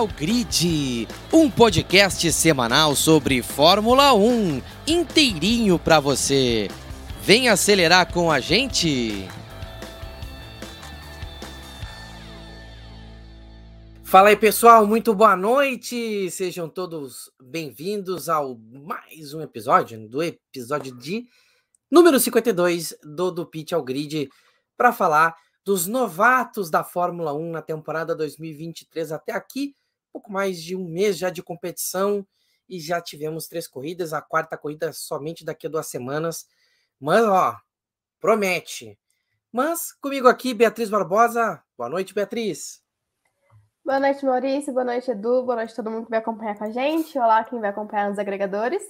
ao Grid, um podcast semanal sobre Fórmula 1, inteirinho para você. Vem acelerar com a gente. Fala aí, pessoal, muito boa noite. Sejam todos bem-vindos ao mais um episódio, do episódio de número 52 do do Pitch ao Grid para falar dos novatos da Fórmula 1 na temporada 2023 até aqui, pouco mais de um mês já de competição e já tivemos três corridas, a quarta corrida somente daqui a duas semanas. Mas, ó, promete. Mas comigo aqui, Beatriz Barbosa. Boa noite, Beatriz. Boa noite, Maurício. Boa noite, Edu. Boa noite a todo mundo que vai acompanhar com a gente. Olá, quem vai acompanhar nos agregadores.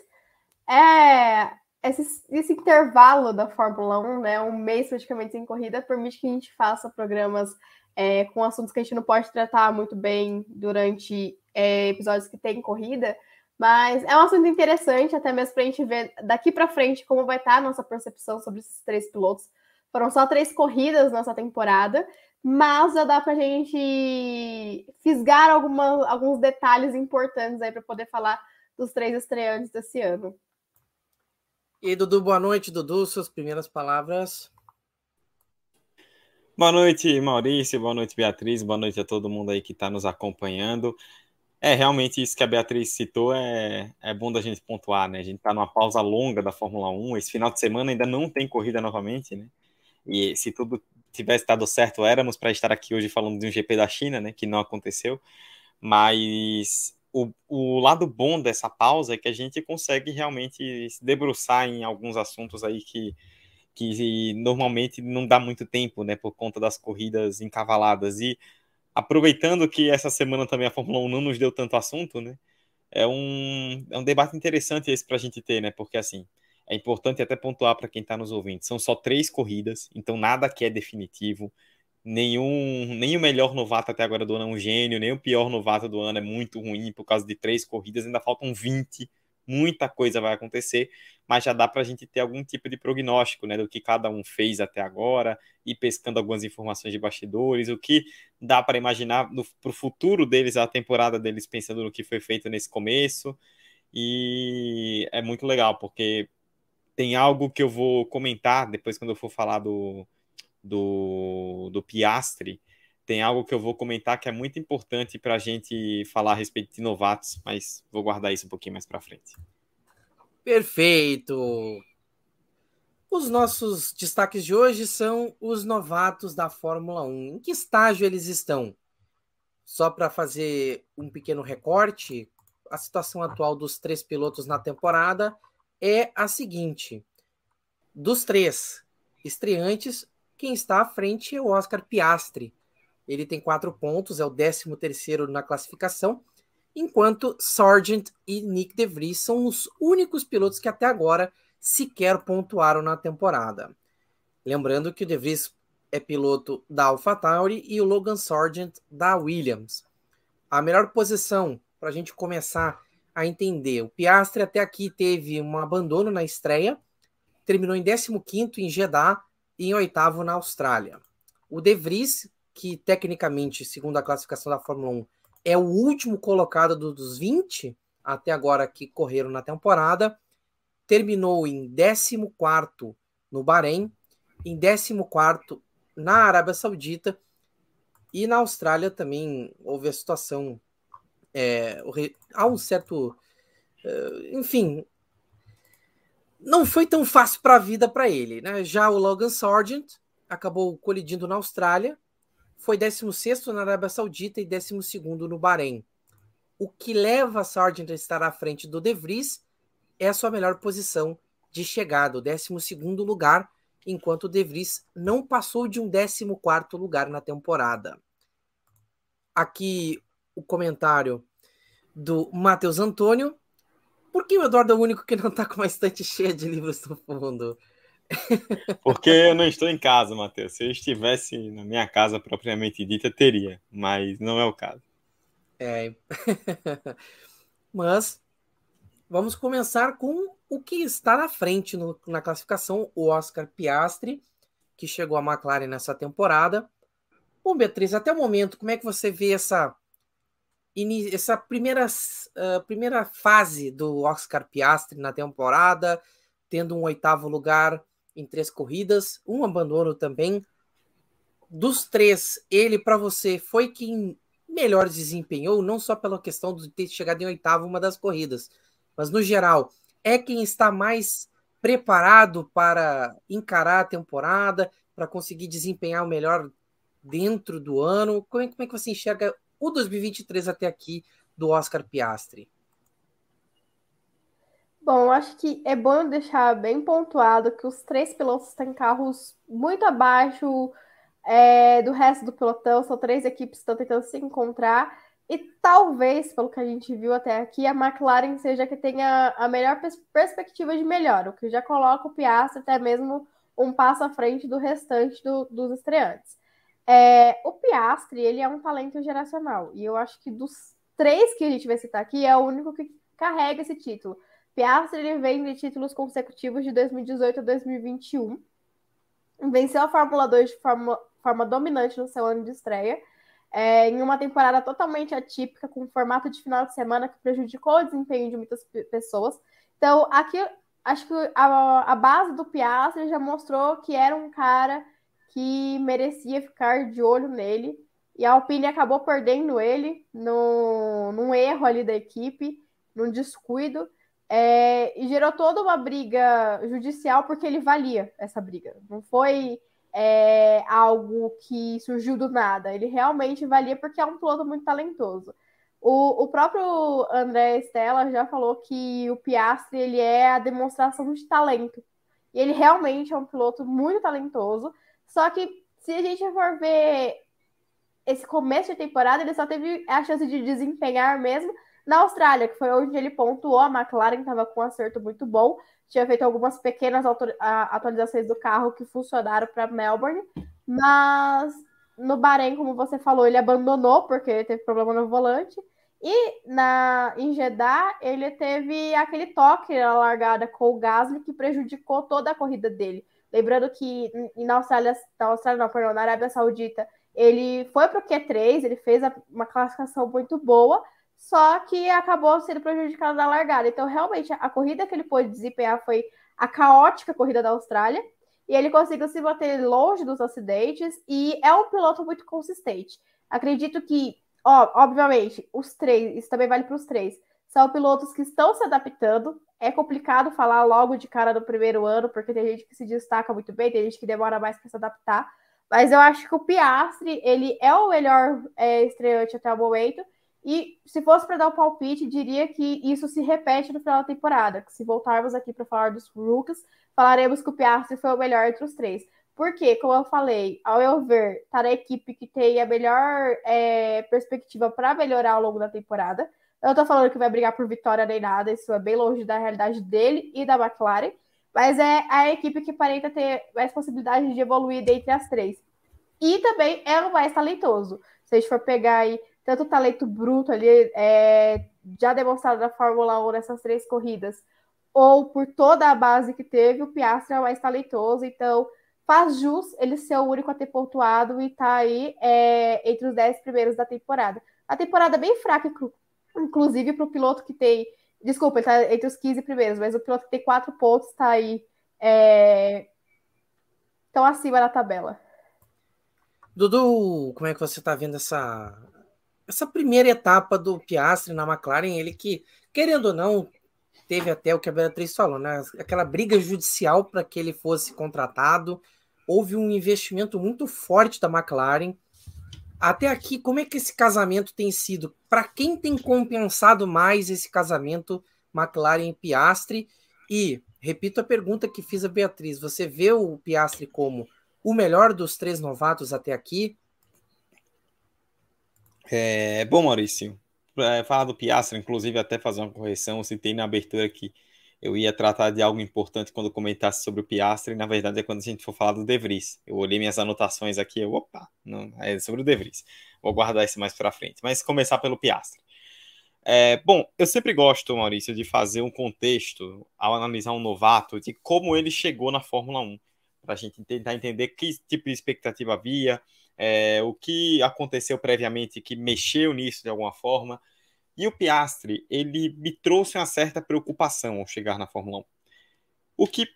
É, esse, esse intervalo da Fórmula 1, né, um mês praticamente sem corrida, permite que a gente faça programas é, com assuntos que a gente não pode tratar muito bem durante é, episódios que tem corrida, mas é um assunto interessante, até mesmo para a gente ver daqui para frente como vai estar tá a nossa percepção sobre esses três pilotos. Foram só três corridas nessa temporada, mas já dá para a gente fisgar alguma, alguns detalhes importantes aí para poder falar dos três estreantes desse ano. E Dudu, boa noite, Dudu, suas primeiras palavras. Boa noite, Maurício, boa noite, Beatriz, boa noite a todo mundo aí que está nos acompanhando. É, realmente isso que a Beatriz citou é, é bom da gente pontuar, né? A gente está numa pausa longa da Fórmula 1, esse final de semana ainda não tem corrida novamente, né? E se tudo tivesse dado certo, éramos para estar aqui hoje falando de um GP da China, né? Que não aconteceu, mas o, o lado bom dessa pausa é que a gente consegue realmente se debruçar em alguns assuntos aí que, que normalmente não dá muito tempo, né, por conta das corridas encavaladas. E aproveitando que essa semana também a Fórmula 1 não nos deu tanto assunto, né, é um, é um debate interessante esse para a gente ter, né, porque assim, é importante até pontuar para quem está nos ouvindo, são só três corridas, então nada que é definitivo. Nenhum, nem o melhor novato até agora do ano é um gênio, nem o pior novato do ano é muito ruim por causa de três corridas, ainda faltam 20, muita coisa vai acontecer, mas já dá para a gente ter algum tipo de prognóstico, né, do que cada um fez até agora, e pescando algumas informações de bastidores, o que dá para imaginar para o futuro deles, a temporada deles, pensando no que foi feito nesse começo, e é muito legal, porque tem algo que eu vou comentar depois quando eu for falar do do, do Piastre, tem algo que eu vou comentar que é muito importante para a gente falar a respeito de novatos, mas vou guardar isso um pouquinho mais para frente. Perfeito! Os nossos destaques de hoje são os novatos da Fórmula 1. Em que estágio eles estão? Só para fazer um pequeno recorte, a situação atual dos três pilotos na temporada é a seguinte: dos três estreantes, quem está à frente é o Oscar Piastri. Ele tem quatro pontos, é o 13 terceiro na classificação, enquanto Sargent e Nick De Vries são os únicos pilotos que até agora sequer pontuaram na temporada. Lembrando que o De Vries é piloto da AlphaTauri e o Logan Sargent da Williams. A melhor posição para a gente começar a entender. O Piastri até aqui teve um abandono na estreia, terminou em 15º em Jeddah, e em oitavo na Austrália. O De Vries, que tecnicamente, segundo a classificação da Fórmula 1, é o último colocado dos 20 até agora que correram na temporada, terminou em 14 no Bahrein, em 14 na Arábia Saudita e na Austrália também houve a situação. É, há um certo. É, enfim, não foi tão fácil para a vida para ele. Né? Já o Logan Sargent acabou colidindo na Austrália, foi 16 na Arábia Saudita e 12 no Bahrein. O que leva Sargent a estar à frente do De Vries é a sua melhor posição de chegada, o 12 lugar, enquanto o De Vries não passou de um 14 lugar na temporada. Aqui o comentário do Matheus Antônio. Por que o Eduardo é o único que não está com uma estante cheia de livros no fundo? Porque eu não estou em casa, Matheus. Se eu estivesse na minha casa propriamente dita, teria, mas não é o caso. É. mas vamos começar com o que está na frente no, na classificação, o Oscar Piastri, que chegou à McLaren nessa temporada. Bom, Beatriz, até o momento, como é que você vê essa essa primeira, uh, primeira fase do Oscar Piastri na temporada, tendo um oitavo lugar em três corridas, um abandono também. Dos três, ele para você foi quem melhor desempenhou, não só pela questão de ter chegado em oitavo uma das corridas, mas no geral, é quem está mais preparado para encarar a temporada, para conseguir desempenhar o melhor dentro do ano. Como é, como é que você enxerga o 2023 até aqui do Oscar Piastri? Bom, acho que é bom deixar bem pontuado que os três pilotos têm carros muito abaixo é, do resto do pelotão, são três equipes que estão tentando se encontrar. E talvez, pelo que a gente viu até aqui, a McLaren seja que tenha a melhor pers perspectiva de melhor, o que já coloca o Piastri até mesmo um passo à frente do restante do, dos estreantes. É, o Piastri, ele é um talento geracional, e eu acho que dos três que a gente vai citar aqui, é o único que carrega esse título. Piastri ele vem de títulos consecutivos de 2018 a 2021, venceu a Fórmula 2 de forma, forma dominante no seu ano de estreia, é, em uma temporada totalmente atípica, com um formato de final de semana que prejudicou o desempenho de muitas pessoas. Então, aqui, acho que a, a base do Piastri já mostrou que era um cara que merecia ficar de olho nele. E a Alpine acabou perdendo ele no, num erro ali da equipe, num descuido. É, e gerou toda uma briga judicial porque ele valia essa briga. Não foi é, algo que surgiu do nada. Ele realmente valia porque é um piloto muito talentoso. O, o próprio André Stella já falou que o Piastri ele é a demonstração de talento. E ele realmente é um piloto muito talentoso. Só que se a gente for ver esse começo de temporada, ele só teve a chance de desempenhar mesmo na Austrália, que foi onde ele pontuou. A McLaren estava com um acerto muito bom tinha feito algumas pequenas atualizações do carro que funcionaram para Melbourne, mas no Bahrein, como você falou, ele abandonou porque teve problema no volante. E na, em Jeddah, ele teve aquele toque na largada com o Gasly que prejudicou toda a corrida dele. Lembrando que na Austrália, na Austrália não, perdão, na Arábia Saudita, ele foi para o Q3, ele fez uma classificação muito boa, só que acabou sendo prejudicado na largada. Então, realmente, a corrida que ele pôde desempenhar foi a caótica corrida da Austrália, e ele conseguiu se manter longe dos acidentes, e é um piloto muito consistente. Acredito que, ó, obviamente, os três, isso também vale para os três, são pilotos que estão se adaptando. É complicado falar logo de cara do primeiro ano, porque tem gente que se destaca muito bem, tem gente que demora mais para se adaptar. Mas eu acho que o Piastri, ele é o melhor é, estreante até o momento, e se fosse para dar o palpite, diria que isso se repete no final da temporada. Se voltarmos aqui para falar dos rookies, falaremos que o Piastri foi o melhor entre os três. Porque, como eu falei, ao eu ver, tá na equipe que tem a melhor é, perspectiva para melhorar ao longo da temporada. Eu tô falando que vai brigar por vitória nem nada, isso é bem longe da realidade dele e da McLaren. Mas é a equipe que aparenta ter mais possibilidade de evoluir dentre as três. E também é o mais talentoso. Se a gente for pegar aí tanto talento bruto ali, é, já demonstrado na Fórmula 1 nessas três corridas, ou por toda a base que teve, o Piastri é o mais talentoso, então faz jus ele ser o único a ter pontuado e tá aí é, entre os dez primeiros da temporada. A temporada é bem fraca, inclusive para o piloto que tem. Desculpa, ele tá entre os 15 primeiros, mas o piloto que tem quatro pontos está aí é, tão acima da tabela. Dudu, como é que você está vendo essa, essa primeira etapa do Piastri na McLaren, ele que, querendo ou não, teve até o que a Beatriz falou, né? Aquela briga judicial para que ele fosse contratado. Houve um investimento muito forte da McLaren. Até aqui, como é que esse casamento tem sido? Para quem tem compensado mais esse casamento McLaren e Piastri? E repito a pergunta que fiz a Beatriz: você vê o Piastri como o melhor dos três novatos até aqui? É, bom, Maurício, é, falar do Piastra, inclusive até fazer uma correção, eu citei na abertura que eu ia tratar de algo importante quando comentasse sobre o Piastra, e na verdade é quando a gente for falar do De Vries. Eu olhei minhas anotações aqui, eu, opa, não, é sobre o De Vries. Vou guardar isso mais para frente, mas começar pelo Piastra. É, bom, eu sempre gosto, Maurício, de fazer um contexto ao analisar um novato de como ele chegou na Fórmula 1, para a gente tentar entender que tipo de expectativa havia, é, o que aconteceu previamente que mexeu nisso de alguma forma. E o Piastri, ele me trouxe uma certa preocupação ao chegar na Fórmula 1. O que,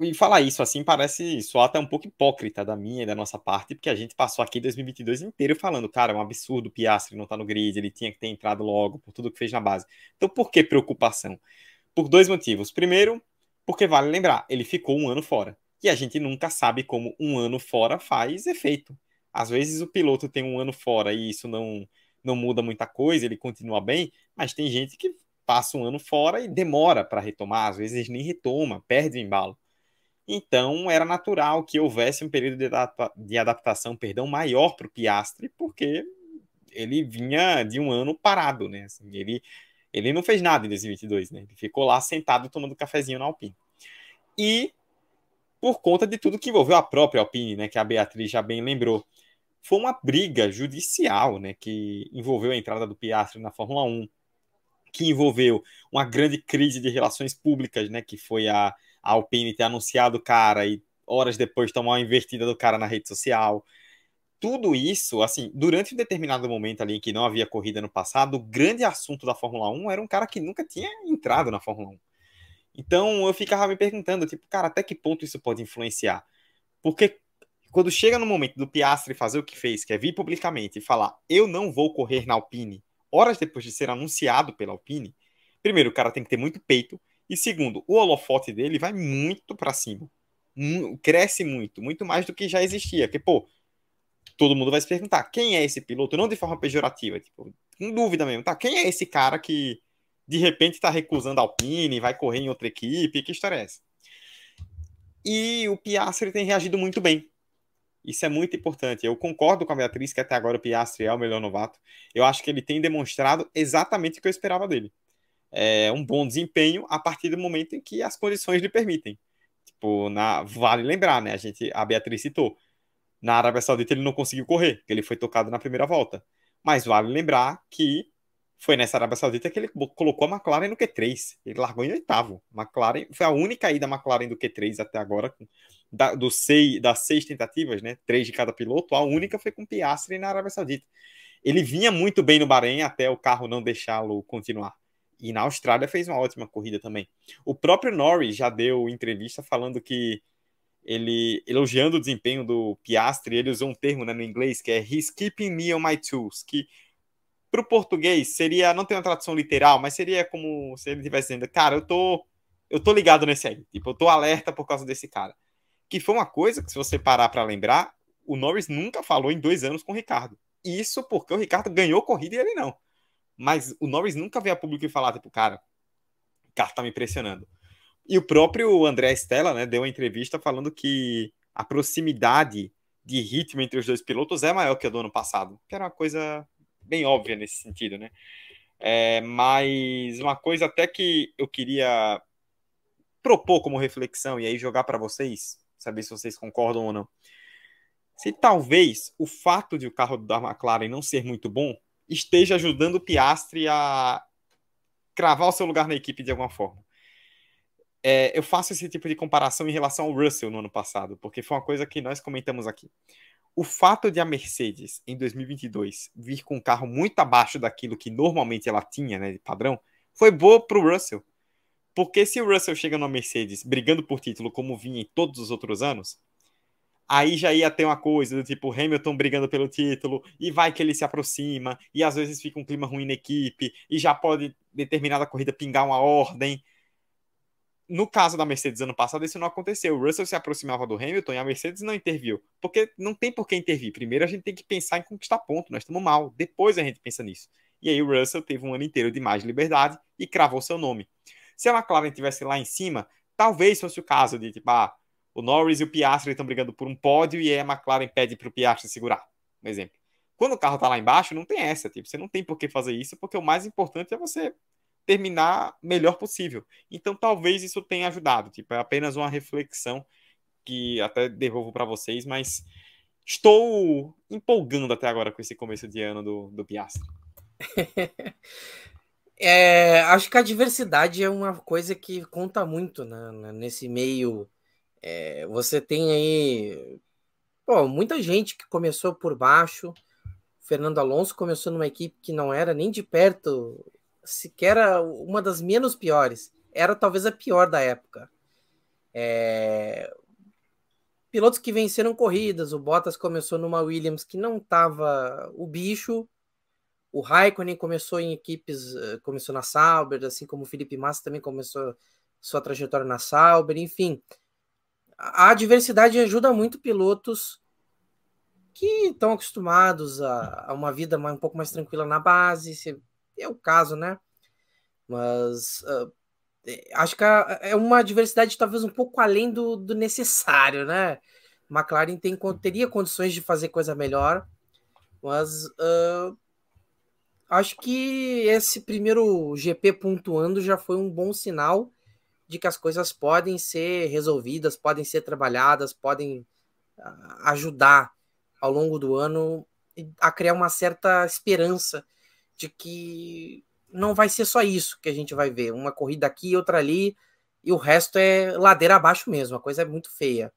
e falar isso assim, parece soar até um pouco hipócrita da minha e da nossa parte, porque a gente passou aqui 2022 inteiro falando, cara, é um absurdo o Piastri não tá no grid, ele tinha que ter entrado logo por tudo que fez na base. Então, por que preocupação? Por dois motivos. Primeiro, porque vale lembrar, ele ficou um ano fora. E a gente nunca sabe como um ano fora faz efeito. Às vezes o piloto tem um ano fora e isso não, não muda muita coisa, ele continua bem, mas tem gente que passa um ano fora e demora para retomar, às vezes nem retoma, perde o embalo. Então era natural que houvesse um período de, adapta de adaptação perdão, maior para o Piastre, porque ele vinha de um ano parado, né? Assim, ele, ele não fez nada em 2022, né? Ele ficou lá sentado tomando cafezinho na Alpine. E por conta de tudo que envolveu a própria Alpine, né? Que a Beatriz já bem lembrou foi uma briga judicial, né, que envolveu a entrada do Piastri na Fórmula 1, que envolveu uma grande crise de relações públicas, né, que foi a, a Alpine ter anunciado o cara e horas depois tomar uma invertida do cara na rede social. Tudo isso, assim, durante um determinado momento ali em que não havia corrida no passado, o grande assunto da Fórmula 1 era um cara que nunca tinha entrado na Fórmula 1. Então eu ficava me perguntando, tipo, cara, até que ponto isso pode influenciar? Porque quando chega no momento do Piastri fazer o que fez, que é vir publicamente e falar eu não vou correr na Alpine, horas depois de ser anunciado pela Alpine, primeiro, o cara tem que ter muito peito, e segundo, o holofote dele vai muito para cima. Cresce muito, muito mais do que já existia. Que, pô, todo mundo vai se perguntar quem é esse piloto, não de forma pejorativa, tipo, com dúvida mesmo, tá? Quem é esse cara que de repente está recusando a Alpine, vai correr em outra equipe? Que história é essa? E o Piastri tem reagido muito bem. Isso é muito importante. Eu concordo com a Beatriz que até agora o Piastri é o melhor novato. Eu acho que ele tem demonstrado exatamente o que eu esperava dele. É um bom desempenho a partir do momento em que as condições lhe permitem. Tipo, na, vale lembrar, né? A gente, a Beatriz citou. Na Arábia Saudita ele não conseguiu correr, ele foi tocado na primeira volta. Mas vale lembrar que foi nessa Arábia Saudita que ele colocou a McLaren no Q3. Ele largou em oitavo. McLaren foi a única ida McLaren do Q3 até agora, da, do seis, das seis tentativas, né? Três de cada piloto, a única foi com Piastri na Arábia Saudita. Ele vinha muito bem no Bahrein até o carro não deixá-lo continuar. E na Austrália fez uma ótima corrida também. O próprio Norris já deu entrevista falando que ele elogiando o desempenho do Piastri, ele usou um termo né, no inglês que é he's keeping me on my tools, que para o português seria, não tem uma tradução literal, mas seria como se ele estivesse dizendo, cara, eu tô, eu tô ligado nesse aí, tipo, eu tô alerta por causa desse cara. Que foi uma coisa que, se você parar para lembrar, o Norris nunca falou em dois anos com o Ricardo. Isso porque o Ricardo ganhou corrida e ele não. Mas o Norris nunca veio a público e falar, tipo, cara, o carro tá me impressionando. E o próprio André Stella, né, deu uma entrevista falando que a proximidade de ritmo entre os dois pilotos é maior que a do ano passado, que era uma coisa bem óbvia nesse sentido, né? É, mas uma coisa até que eu queria propor como reflexão e aí jogar para vocês, saber se vocês concordam ou não. Se talvez o fato de o carro da McLaren não ser muito bom esteja ajudando o Piastri a cravar o seu lugar na equipe de alguma forma. É, eu faço esse tipo de comparação em relação ao Russell no ano passado, porque foi uma coisa que nós comentamos aqui o fato de a Mercedes em 2022 vir com um carro muito abaixo daquilo que normalmente ela tinha, né, de padrão, foi boa para o Russell. Porque se o Russell chega numa Mercedes brigando por título como vinha em todos os outros anos, aí já ia ter uma coisa do tipo Hamilton brigando pelo título, e vai que ele se aproxima, e às vezes fica um clima ruim na equipe, e já pode determinada corrida pingar uma ordem no caso da Mercedes ano passado, isso não aconteceu. O Russell se aproximava do Hamilton e a Mercedes não interviu. Porque não tem por que intervir. Primeiro a gente tem que pensar em conquistar ponto. Nós estamos mal. Depois a gente pensa nisso. E aí o Russell teve um ano inteiro de mais liberdade e cravou seu nome. Se a McLaren tivesse lá em cima, talvez fosse o caso de, tipo, ah, o Norris e o Piastri estão brigando por um pódio e aí a McLaren pede para o Piastri segurar. Um exemplo. Quando o carro está lá embaixo, não tem essa. Tipo, você não tem por que fazer isso, porque o mais importante é você terminar melhor possível. Então talvez isso tenha ajudado. Tipo, é apenas uma reflexão que até devolvo para vocês, mas estou empolgando até agora com esse começo de ano do, do Piastri. é, acho que a diversidade é uma coisa que conta muito né, nesse meio. É, você tem aí Pô, muita gente que começou por baixo. Fernando Alonso começou numa equipe que não era nem de perto, sequer uma das menos piores. Era talvez a pior da época. É... Pilotos que venceram corridas. O Bottas começou numa Williams que não estava o bicho. O Raikkonen começou em equipes, eh, começou na Sauber, assim como o Felipe Massa também começou sua trajetória na Sauber, enfim. A diversidade ajuda muito pilotos que estão acostumados a, a, uma vida um pouco mais tranquila na base, se é o caso, né? Mas uh, acho que é uma diversidade talvez um pouco além do, do necessário, né? McLaren tem, teria condições de fazer coisa melhor, mas uh, acho que esse primeiro GP pontuando já foi um bom sinal de que as coisas podem ser resolvidas, podem ser trabalhadas, podem ah, ajudar ao longo do ano a criar uma certa esperança de que não vai ser só isso que a gente vai ver, uma corrida aqui, outra ali, e o resto é ladeira abaixo mesmo, a coisa é muito feia.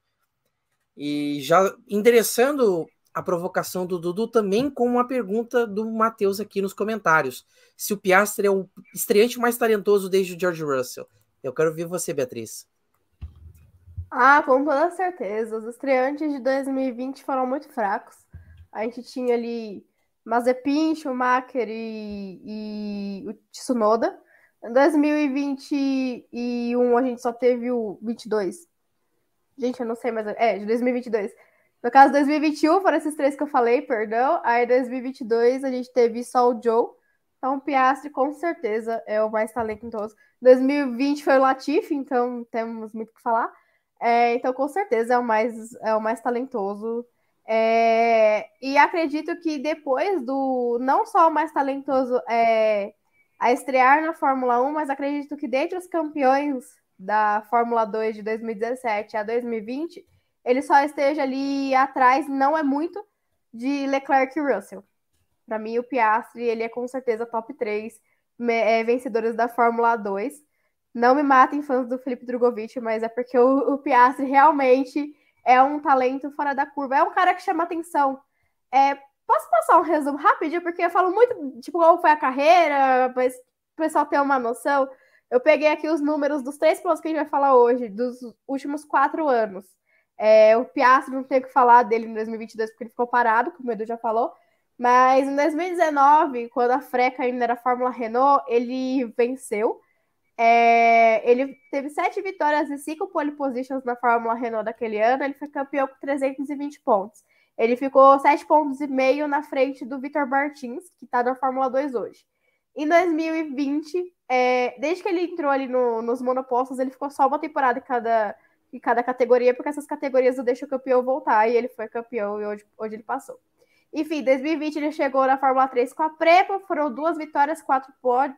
E já endereçando a provocação do Dudu também com uma pergunta do Matheus aqui nos comentários. Se o Piastri é o estreante mais talentoso desde o George Russell. Eu quero ver você, Beatriz. Ah, com toda certeza. Os estreantes de 2020 foram muito fracos. A gente tinha ali Mazepin, Schumacher e, e o Tsunoda. Em 2021 a gente só teve o 22. Gente, eu não sei mais. É, de 2022. No caso, 2021 foram esses três que eu falei, perdão. Aí 2022 a gente teve só o Joe. Então, o Piastri com certeza é o mais talentoso. 2020 foi o Latifi, então temos muito o que falar. É, então, com certeza é o mais, é o mais talentoso. É, e acredito que depois do. Não só o mais talentoso é, a estrear na Fórmula 1, mas acredito que dentre os campeões da Fórmula 2 de 2017 a 2020 ele só esteja ali atrás, não é muito, de Leclerc e Russell. Para mim, o Piastri, ele é com certeza top 3 é, vencedores da Fórmula 2. Não me matem fãs do Felipe Drogovic, mas é porque o, o, Piastri realmente é um talento fora da curva. É um cara que chama atenção. É, posso passar um resumo rapidinho? Porque eu falo muito, tipo, qual foi a carreira, mas o pessoal ter uma noção. Eu peguei aqui os números dos três pilotos que a gente vai falar hoje, dos últimos quatro anos. É, o Piastri não tem o que falar dele em 2022 porque ele ficou parado, como o Edu já falou. Mas em 2019, quando a Freca ainda era Fórmula Renault, ele venceu. É, ele teve sete vitórias e cinco pole positions na Fórmula Renault daquele ano. Ele foi campeão com 320 pontos. Ele ficou sete pontos e meio na frente do Vitor Martins, que está na Fórmula 2 hoje. Em 2020, é, desde que ele entrou ali no, nos monopostos, ele ficou só uma temporada em cada em cada categoria, porque essas categorias não deixam o campeão voltar, e ele foi campeão e hoje, hoje ele passou. Enfim, 2020 ele chegou na Fórmula 3 com a Prepa, foram duas vitórias, quatro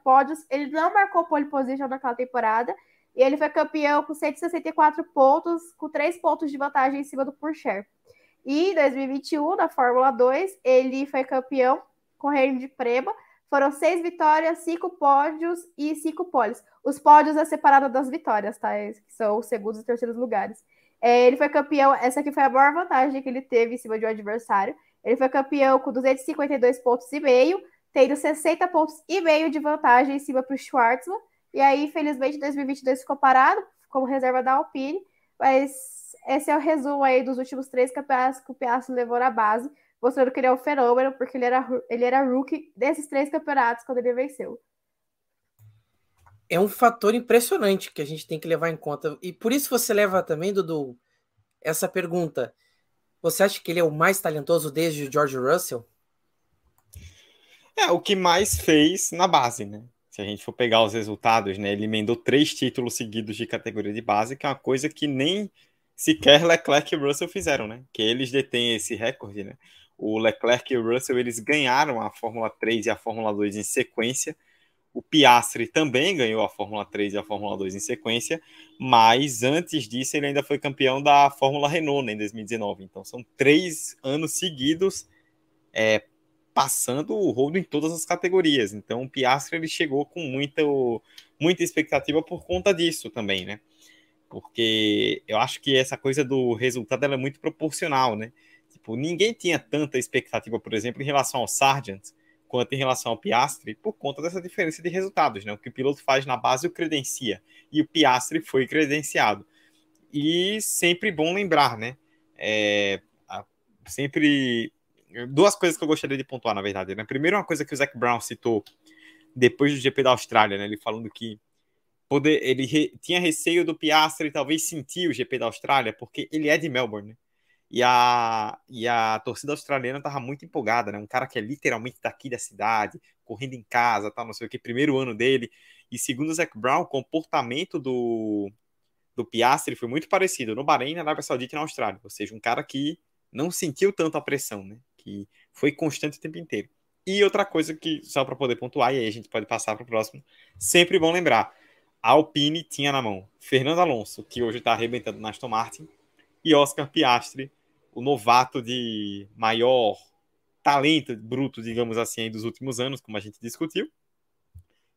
pódios. Ele não marcou pole position naquela temporada, e ele foi campeão com 164 pontos, com três pontos de vantagem em cima do Purcher. E em 2021, na Fórmula 2, ele foi campeão correndo de Prema, foram seis vitórias, cinco pódios e cinco poles. Os pódios é separado das vitórias, tá? Que são os segundos e terceiros lugares. É, ele foi campeão, essa aqui foi a maior vantagem que ele teve em cima de um adversário. Ele foi campeão com 252 pontos e meio, tendo 60 pontos e meio de vantagem em cima para o Schwartzman. E aí, infelizmente, 2022 ficou parado, como reserva da Alpine. Mas esse é o resumo aí dos últimos três campeonatos que o Piastri levou na base mostrando que ele é um fenômeno, porque ele era, ele era rookie desses três campeonatos quando ele venceu. É um fator impressionante que a gente tem que levar em conta. E por isso você leva também, Dudu, essa pergunta. Você acha que ele é o mais talentoso desde o George Russell? É, o que mais fez na base, né? Se a gente for pegar os resultados, né? Ele emendou três títulos seguidos de categoria de base, que é uma coisa que nem sequer Leclerc e Russell fizeram, né? Que eles detêm esse recorde, né? O Leclerc e o Russell eles ganharam a Fórmula 3 e a Fórmula 2 em sequência. O Piastri também ganhou a Fórmula 3 e a Fórmula 2 em sequência, mas antes disso ele ainda foi campeão da Fórmula Renault né, em 2019. Então são três anos seguidos é, passando o rodo em todas as categorias. Então o Piastri ele chegou com muita, muita expectativa por conta disso também, né? Porque eu acho que essa coisa do resultado é muito proporcional, né? Tipo, ninguém tinha tanta expectativa, por exemplo, em relação ao Sargent quanto em relação ao Piastri, por conta dessa diferença de resultados, né? O que o piloto faz na base o credencia, e o Piastri foi credenciado. E sempre bom lembrar, né? É, sempre duas coisas que eu gostaria de pontuar, na verdade. Né? Primeiro, uma coisa que o Zac Brown citou depois do GP da Austrália, né? Ele falando que poder, ele re, tinha receio do Piastri talvez sentir o GP da Austrália, porque ele é de Melbourne, né? E a, e a torcida australiana estava muito empolgada, né? Um cara que é literalmente daqui da cidade, correndo em casa, tal, não sei o que, primeiro ano dele. E segundo o Zac Brown, o comportamento do, do Piastri foi muito parecido no Bahrein, na Arábia Saudita e na Austrália. Ou seja, um cara que não sentiu tanto a pressão, né? Que foi constante o tempo inteiro. E outra coisa que, só para poder pontuar, e aí a gente pode passar para o próximo, sempre bom lembrar: a Alpine tinha na mão Fernando Alonso, que hoje está arrebentando na Aston Martin, e Oscar Piastri, o novato de maior talento bruto, digamos assim, dos últimos anos, como a gente discutiu.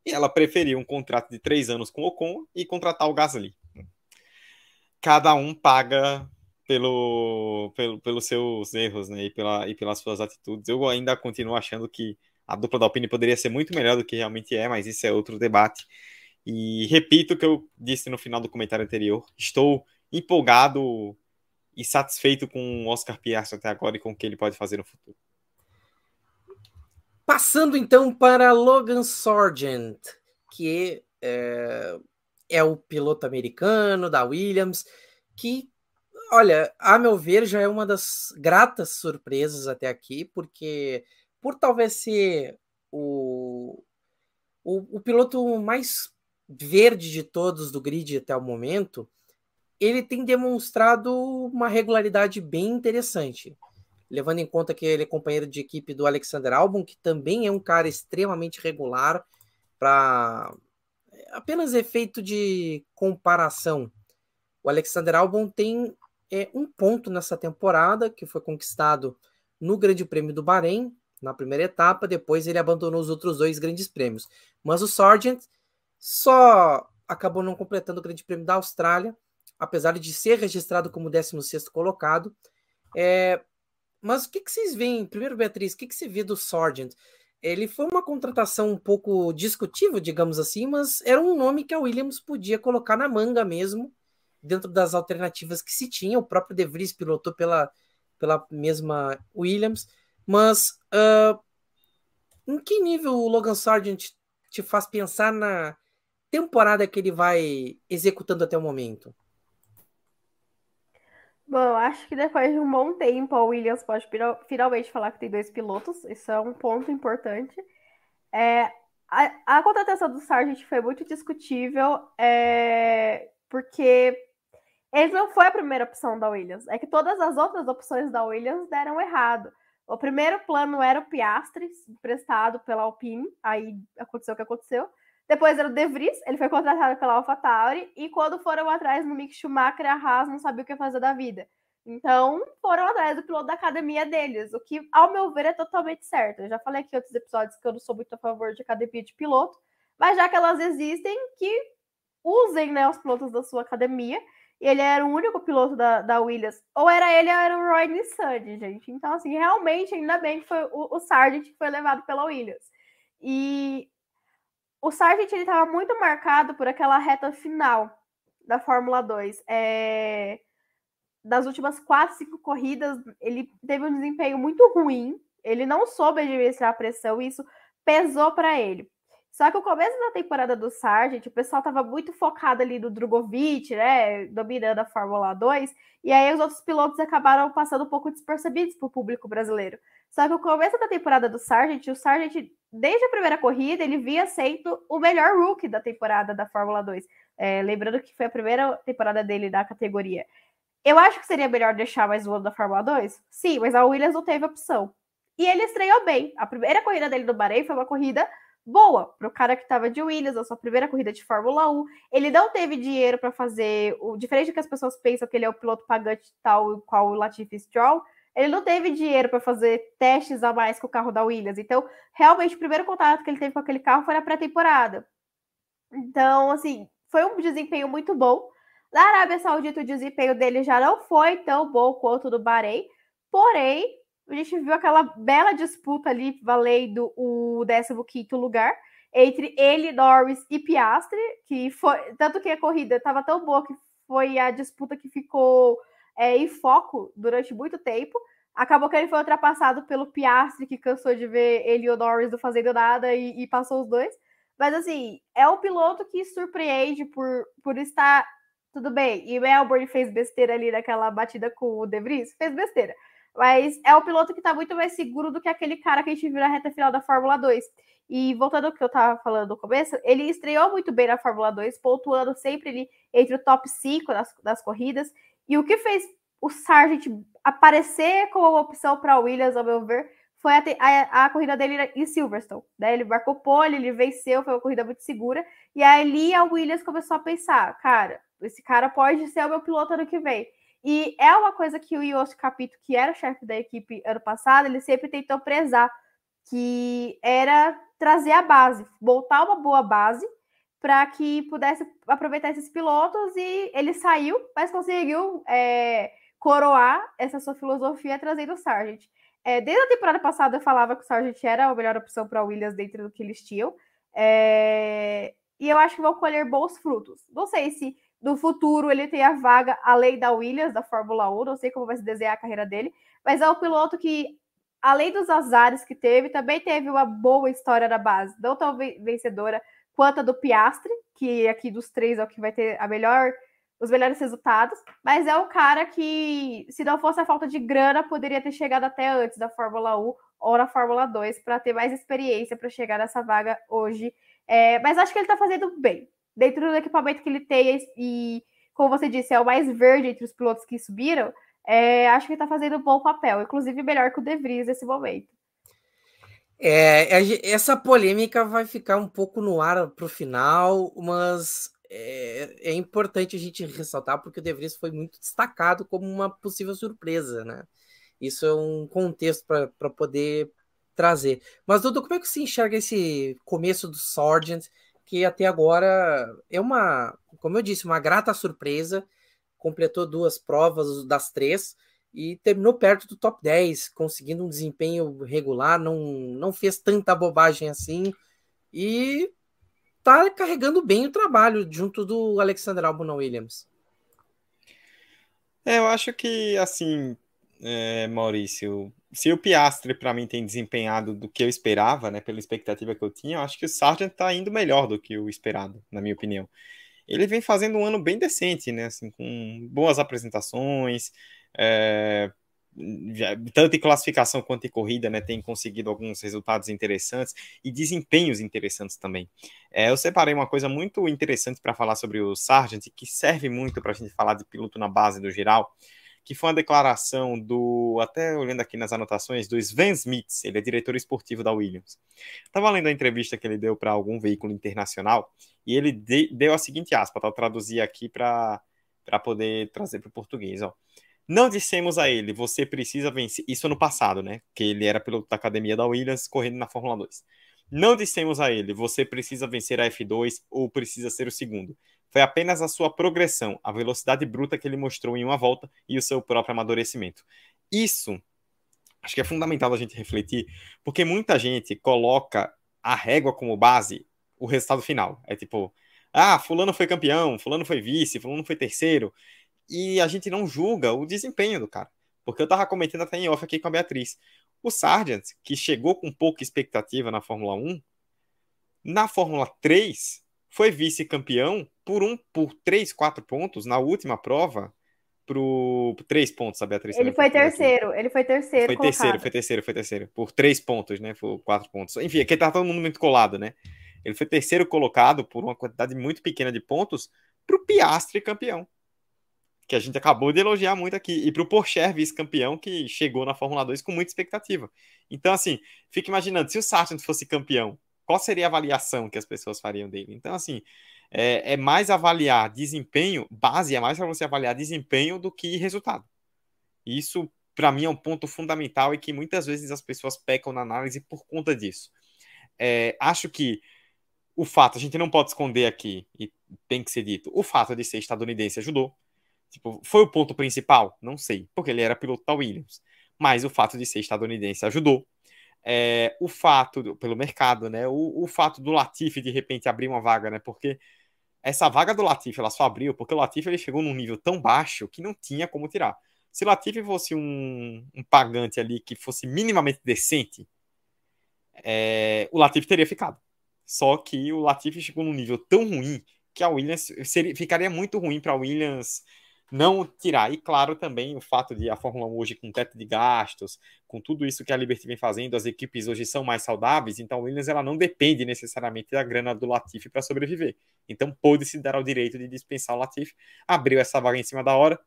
E ela preferiu um contrato de três anos com o Ocon e contratar o Gasly. Cada um paga pelo, pelo, pelos seus erros né, e, pela, e pelas suas atitudes. Eu ainda continuo achando que a dupla da Alpine poderia ser muito melhor do que realmente é, mas isso é outro debate. E repito o que eu disse no final do comentário anterior: estou empolgado e satisfeito com o Oscar Piastri até agora e com o que ele pode fazer no futuro. Passando então para Logan Sargent, que é, é o piloto americano da Williams, que, olha, a meu ver, já é uma das gratas surpresas até aqui, porque por talvez ser o, o, o piloto mais verde de todos do grid até o momento, ele tem demonstrado uma regularidade bem interessante. Levando em conta que ele é companheiro de equipe do Alexander Albon, que também é um cara extremamente regular para apenas efeito de comparação. O Alexander Albon tem é, um ponto nessa temporada que foi conquistado no Grande Prêmio do Bahrein, na primeira etapa, depois ele abandonou os outros dois grandes prêmios. Mas o Sargent só acabou não completando o Grande Prêmio da Austrália apesar de ser registrado como 16 colocado. É, mas o que, que vocês veem? Primeiro, Beatriz, o que, que você vê do Sargent? Ele foi uma contratação um pouco discutível, digamos assim, mas era um nome que a Williams podia colocar na manga mesmo, dentro das alternativas que se tinha. O próprio De Vries pilotou pela, pela mesma Williams. Mas uh, em que nível o Logan Sargent te faz pensar na temporada que ele vai executando até o momento? Bom, eu acho que depois de um bom tempo a Williams pode finalmente falar que tem dois pilotos. Isso é um ponto importante. É, a, a, contratação do Sargent foi muito discutível, é, porque ele não foi a primeira opção da Williams. É que todas as outras opções da Williams deram errado. O primeiro plano era o Piastri, emprestado pela Alpine, aí aconteceu o que aconteceu. Depois era o De Vries, ele foi contratado pela AlphaTauri, e quando foram atrás no Mick Schumacher, a Haas não sabia o que fazer da vida. Então, foram atrás do piloto da academia deles, o que, ao meu ver, é totalmente certo. Eu já falei aqui em outros episódios que eu não sou muito a favor de academia de piloto, mas já que elas existem, que usem né, os pilotos da sua academia. E ele era o único piloto da, da Williams. Ou era ele ou era o Roy Nissany, gente. Então, assim, realmente, ainda bem que foi o, o Sargent que foi levado pela Williams. E o Sargent estava muito marcado por aquela reta final da Fórmula 2. É... Das últimas quatro, cinco corridas, ele teve um desempenho muito ruim. Ele não soube administrar a pressão e isso pesou para ele. Só que o começo da temporada do Sargent, o pessoal estava muito focado ali do Drogovic, né, dominando a Fórmula 2, e aí os outros pilotos acabaram passando um pouco despercebidos para o público brasileiro. Só que o começo da temporada do Sargent, o Sargent, desde a primeira corrida, ele via sendo o melhor rookie da temporada da Fórmula 2. É, lembrando que foi a primeira temporada dele da categoria. Eu acho que seria melhor deixar mais um ano da Fórmula 2? Sim, mas a Williams não teve opção. E ele estreou bem. A primeira corrida dele no Bahrein foi uma corrida boa para o cara que estava de Williams, a sua primeira corrida de Fórmula 1. Ele não teve dinheiro para fazer o diferente do que as pessoas pensam que ele é o piloto pagante tal qual o Latifi Stroll. Ele não teve dinheiro para fazer testes a mais com o carro da Williams. Então, realmente, o primeiro contato que ele teve com aquele carro foi na pré-temporada. Então, assim, foi um desempenho muito bom. Na Arábia Saudita, o desempenho dele já não foi tão bom quanto o do Bahrein, Porém, a gente viu aquela bela disputa ali valendo o 15 lugar entre ele, Norris e Piastri, que foi tanto que a corrida estava tão boa que foi a disputa que ficou é, em foco durante muito tempo. Acabou que ele foi ultrapassado pelo Piastri, que cansou de ver ele e o Norris não fazendo nada e, e passou os dois. Mas assim, é um piloto que surpreende por, por estar tudo bem. E Melbourne fez besteira ali naquela batida com o De Vries, fez besteira. Mas é um piloto que está muito mais seguro do que aquele cara que a gente viu na reta final da Fórmula 2. E voltando ao que eu estava falando no começo, ele estreou muito bem na Fórmula 2, pontuando sempre ali entre o top 5 das, das corridas. E o que fez o Sargent aparecer como uma opção para Williams, ao meu ver, foi a, a, a, corrida dele em Silverstone. Né? Ele marcou pole, ele venceu, foi uma corrida muito segura. E ali a Williams começou a pensar: cara, esse cara pode ser o meu piloto ano que vem. E é uma coisa que o Yoshi Capito, que era o chefe da equipe ano passado, ele sempre tentou prezar, que era trazer a base, voltar uma boa base para que pudesse aproveitar esses pilotos e ele saiu, mas conseguiu é, coroar essa sua filosofia trazendo o Sargent. É, desde a temporada passada eu falava que o Sargent era a melhor opção para Williams dentro do que eles tinham. É, e eu acho que vão colher bons frutos. Não sei se no futuro ele tem a vaga além da Williams, da Fórmula 1, não sei como vai se desenhar a carreira dele, mas é um piloto que, além dos azares que teve, também teve uma boa história na base, não tão vencedora quanto a do Piastre, que aqui dos três é o que vai ter a melhor, os melhores resultados, mas é um cara que, se não fosse a falta de grana, poderia ter chegado até antes da Fórmula 1 ou na Fórmula 2 para ter mais experiência para chegar nessa vaga hoje. É, mas acho que ele está fazendo bem dentro do equipamento que ele tem, e como você disse, é o mais verde entre os pilotos que subiram, é, acho que ele está fazendo um bom papel, inclusive melhor que o De Vries nesse momento. É, essa polêmica vai ficar um pouco no ar para o final, mas é, é, importante a gente ressaltar porque o De Vries foi muito destacado como uma possível surpresa, né? Isso é um contexto para poder trazer. Mas, Dudu, como é que você enxerga esse começo do Sargent? que até agora é uma, como eu disse, uma grata surpresa. Completou duas provas das três e terminou perto do top 10, conseguindo um desempenho regular, não, não fez tanta bobagem assim e tá carregando bem o trabalho junto do Alexander Albon Williams. É, eu acho que assim, é, Maurício, se o Piastre para mim tem desempenhado do que eu esperava, né, pela expectativa que eu tinha, eu acho que o Sargent está indo melhor do que o esperado, na minha opinião. Ele vem fazendo um ano bem decente, né, assim, com boas apresentações, é, tanto em classificação quanto em corrida, né, tem conseguido alguns resultados interessantes e desempenhos interessantes também. É, eu separei uma coisa muito interessante para falar sobre o Sargent, que serve muito para a gente falar de piloto na base do geral, que foi uma declaração do, até olhando aqui nas anotações, do Sven Smith, ele é diretor esportivo da Williams. Estava lendo a entrevista que ele deu para algum veículo internacional e ele de, deu a seguinte aspa, tá? traduzir aqui para poder trazer para o português. Ó. Não dissemos a ele, você precisa vencer. Isso no passado, né? Que ele era piloto da academia da Williams correndo na Fórmula 2. Não dissemos a ele, você precisa vencer a F2 ou precisa ser o segundo. Foi apenas a sua progressão, a velocidade bruta que ele mostrou em uma volta e o seu próprio amadurecimento. Isso acho que é fundamental a gente refletir, porque muita gente coloca a régua como base o resultado final. É tipo, ah, fulano foi campeão, fulano foi vice, fulano foi terceiro, e a gente não julga o desempenho do cara. Porque eu tava comentando até em off aqui com a Beatriz. O Sargent, que chegou com pouca expectativa na Fórmula 1, na Fórmula 3 foi vice-campeão por um, por três, quatro pontos na última prova por três pontos, a Beatriz. Ele foi terceiro, ele foi terceiro. Foi colocado. terceiro, foi terceiro, foi terceiro. Por três pontos, né? Por quatro pontos. Enfim, aqui tá todo mundo muito colado, né? Ele foi terceiro colocado por uma quantidade muito pequena de pontos para o Piastre campeão. Que a gente acabou de elogiar muito aqui. E para o Porsche vice-campeão, que chegou na Fórmula 2 com muita expectativa. Então, assim, fica imaginando, se o Sargent fosse campeão qual seria a avaliação que as pessoas fariam dele? Então, assim, é, é mais avaliar desempenho, base é mais para você avaliar desempenho do que resultado. Isso, para mim, é um ponto fundamental e que muitas vezes as pessoas pecam na análise por conta disso. É, acho que o fato, a gente não pode esconder aqui, e tem que ser dito, o fato de ser estadunidense ajudou. Tipo, foi o ponto principal? Não sei, porque ele era piloto da Williams. mas o fato de ser estadunidense ajudou. É, o fato, pelo mercado, né? O, o fato do Latifi de repente abrir uma vaga, né? Porque essa vaga do Latifi ela só abriu porque o Latifi ele chegou num nível tão baixo que não tinha como tirar. Se o Latifi fosse um, um pagante ali que fosse minimamente decente, é, o Latifi teria ficado. Só que o Latifi chegou num nível tão ruim que a Williams seria, ficaria muito ruim para a Williams não tirar. E claro, também o fato de a Fórmula 1 hoje com teto de gastos, com tudo isso que a Liberty vem fazendo, as equipes hoje são mais saudáveis, então a Williams ela não depende necessariamente da grana do Latifi para sobreviver. Então pôde se dar ao direito de dispensar o Latifi, abriu essa vaga em cima da hora.